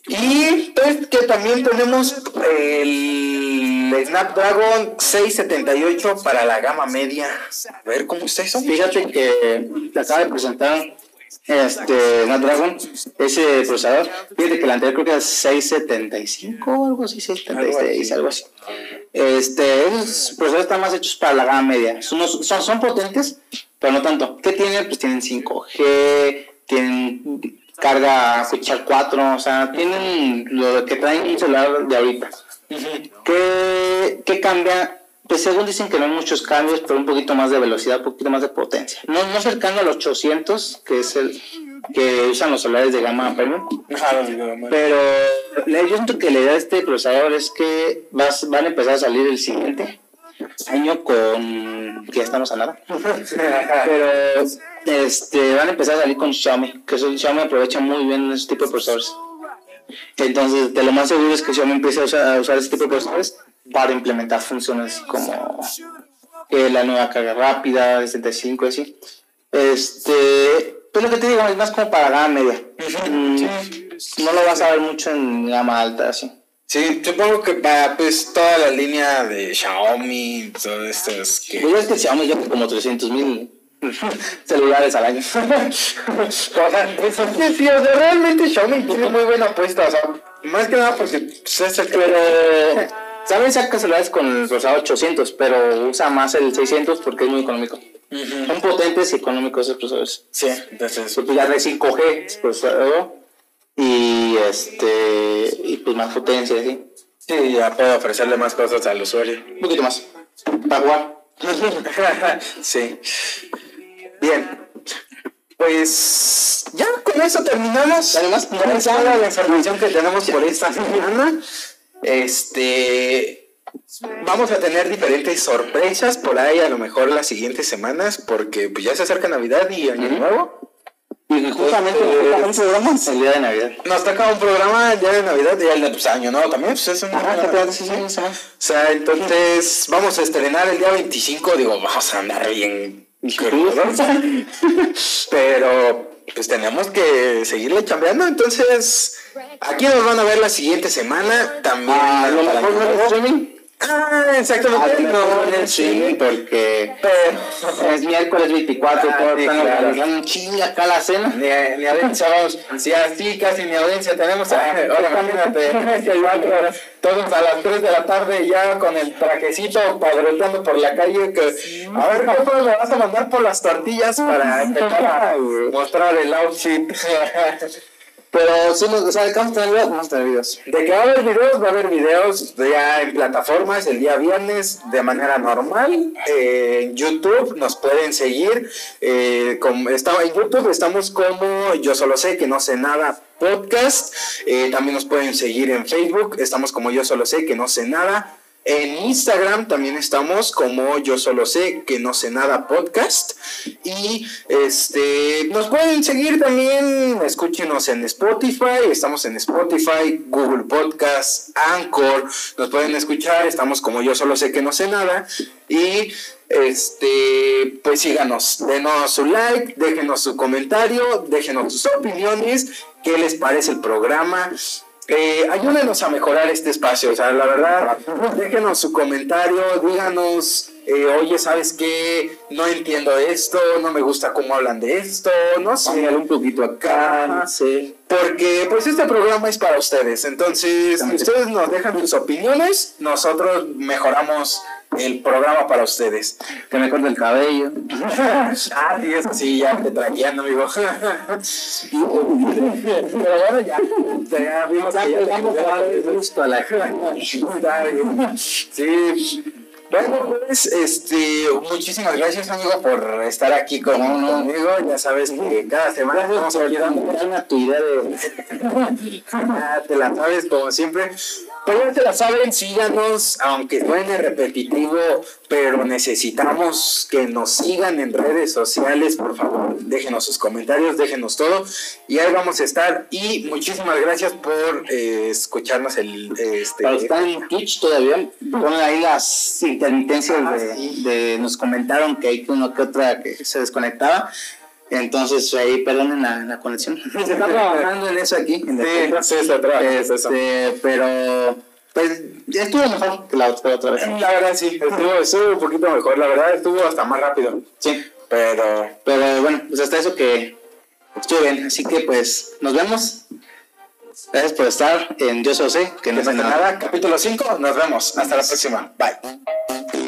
Y pues que también tenemos el Snapdragon 678 para la gama media. A ver cómo está eso. Fíjate que te acaba de presentar este, Snapdragon, ese procesador, fíjate que el anterior creo que era 675 o algo así, 676, algo así. Este, esos procesadores están más hechos para la gama media. Son, son, son potentes, pero no tanto. ¿Qué tienen? Pues tienen 5G, tienen carga fecha 4, o sea, tienen lo que traen un celular de ahorita. ¿Qué, ¿Qué cambia? Pues según dicen que no hay muchos cambios, pero un poquito más de velocidad, un poquito más de potencia. No, no cercano a los 800, que es el que usan los celulares de gama premium. Pero yo siento que la idea de este procesador es que vas, van a empezar a salir el siguiente año con que ya estamos a nada. Pero este van a empezar a salir con Xiaomi, que eso- Xiaomi aprovecha muy bien ese tipo de procesadores. Entonces, de lo más seguro es que Xiaomi empiece a usar, a usar ese tipo de procesadores para implementar funciones como eh, la nueva carga rápida, de 75 y así. Este, pues lo que te digo es más como para gama media. Mm, No lo vas a ver mucho en gama alta, así. Sí, supongo que para pues toda la línea de Xiaomi, todo esto es que... Pues es que Xiaomi lleva como 300 mil celulares al año. O sea, pues, sí, o sea, realmente Xiaomi tiene muy buena apuesta, o sea, más que nada porque pues, es el. Pero Xiaomi saca celulares con el procesador 800, pero usa más el 600 porque es muy económico. Son potentes y económicos esos procesadores. Sí, entonces... Pues ya de 5G es procesador y este y pues más potencia, ¿sí? Sí, ya puedo ofrecerle más cosas al usuario. Un poquito más. Para jugar. sí. Bien. Pues ya con eso terminamos. Además, toda la información que tenemos por esta semana. Este vamos a tener diferentes sorpresas por ahí a lo mejor las siguientes semanas porque pues ya se acerca Navidad y Año Nuevo. Y justamente nos toca un el día de Navidad. Nos toca un programa ya de Navidad y el de pues, Año Nuevo también, pues es un Ah, te quedas, sí, sí, sí. O sea, entonces vamos a estrenar el día 25, digo, vamos a andar bien. Pero pues tenemos que seguirle chambeando, entonces aquí nos van a ver la siguiente semana también. Ah, lo para mejor Ah, exactamente. No, sí, porque Pero es miércoles 24, Ah, todos sí, claro. un chingue acá la cena. ni, ni audiencia vamos, si así casi ni audiencia tenemos, ahora imagínate, todos a las 3 de la tarde ya con el trajecito padroteando por la calle, que a ver cómo me vas a mandar por las tortillas para empezar a mostrar el outfit. Pero sí, nos- o sea, ¿vamos a tener videos? Vamos a tener videos. De que va a haber videos, va a haber videos ya en plataformas el día viernes de manera normal. Eh, en YouTube nos pueden seguir. Eh, está, en YouTube estamos como Yo Solo Sé Que No Sé Nada Podcast. Eh, también nos pueden seguir en Facebook. Estamos como Yo Solo Sé Que No Sé Nada. En Instagram también estamos como Yo Solo Sé Que No Sé Nada Podcast. Y este nos pueden seguir también, escúchenos en Spotify, estamos en Spotify, Google Podcast, Anchor, nos pueden escuchar, estamos como Yo Solo Sé Que No Sé Nada. Y este, pues síganos, denos su like, déjenos su comentario, déjenos sus opiniones, qué les parece el programa. Eh, ayúdenos a mejorar este espacio, o sea, la verdad, déjenos su comentario, díganos, eh, oye, ¿sabes qué? No entiendo esto, no me gusta cómo hablan de esto, no sé. Póngale un poquito acá, no sé. Porque pues este programa es para ustedes, entonces si ustedes nos dejan sus opiniones, nosotros mejoramos el programa para ustedes. Que me corte el cabello. ah, sí, eso sí, ya te traqueando, amigo. Pero bueno, ya, ya vimos que ya Vamos a darle gusto a la Está bien. Sí. Bueno, pues, este, muchísimas gracias, amigo, por estar aquí con- conmigo. Ya sabes que cada semana estamos aquí dando una tu idea de. Ah, te la sabes como siempre. Pero ya te la saben, síganos, aunque suene repetitivo, pero necesitamos que nos sigan en redes sociales, por favor. Déjenos sus comentarios, déjenos todo. Y ahí vamos a estar. Y muchísimas gracias por eh, escucharnos el este. Para estar en Twitch todavía, ponen ahí las intermitencias Ah, de, sí. de- Nos comentaron que hay una que otra que se desconectaba. Entonces ahí perdonen la, la conexión. Se está trabajando en eso aquí. En Sí, sí, se traba, es eso. Este, pero pues ya estuvo mejor que la otra, otra vez. La verdad sí, estuvo, estuvo un poquito mejor, la verdad estuvo hasta más rápido. Sí. Pero Pero bueno, pues hasta eso que Estuvo bien, así que pues nos vemos. Gracias por estar en Yo Sé, que no Que es no es nada. nada, capítulo 5, nos vemos. Hasta la próxima. Bye.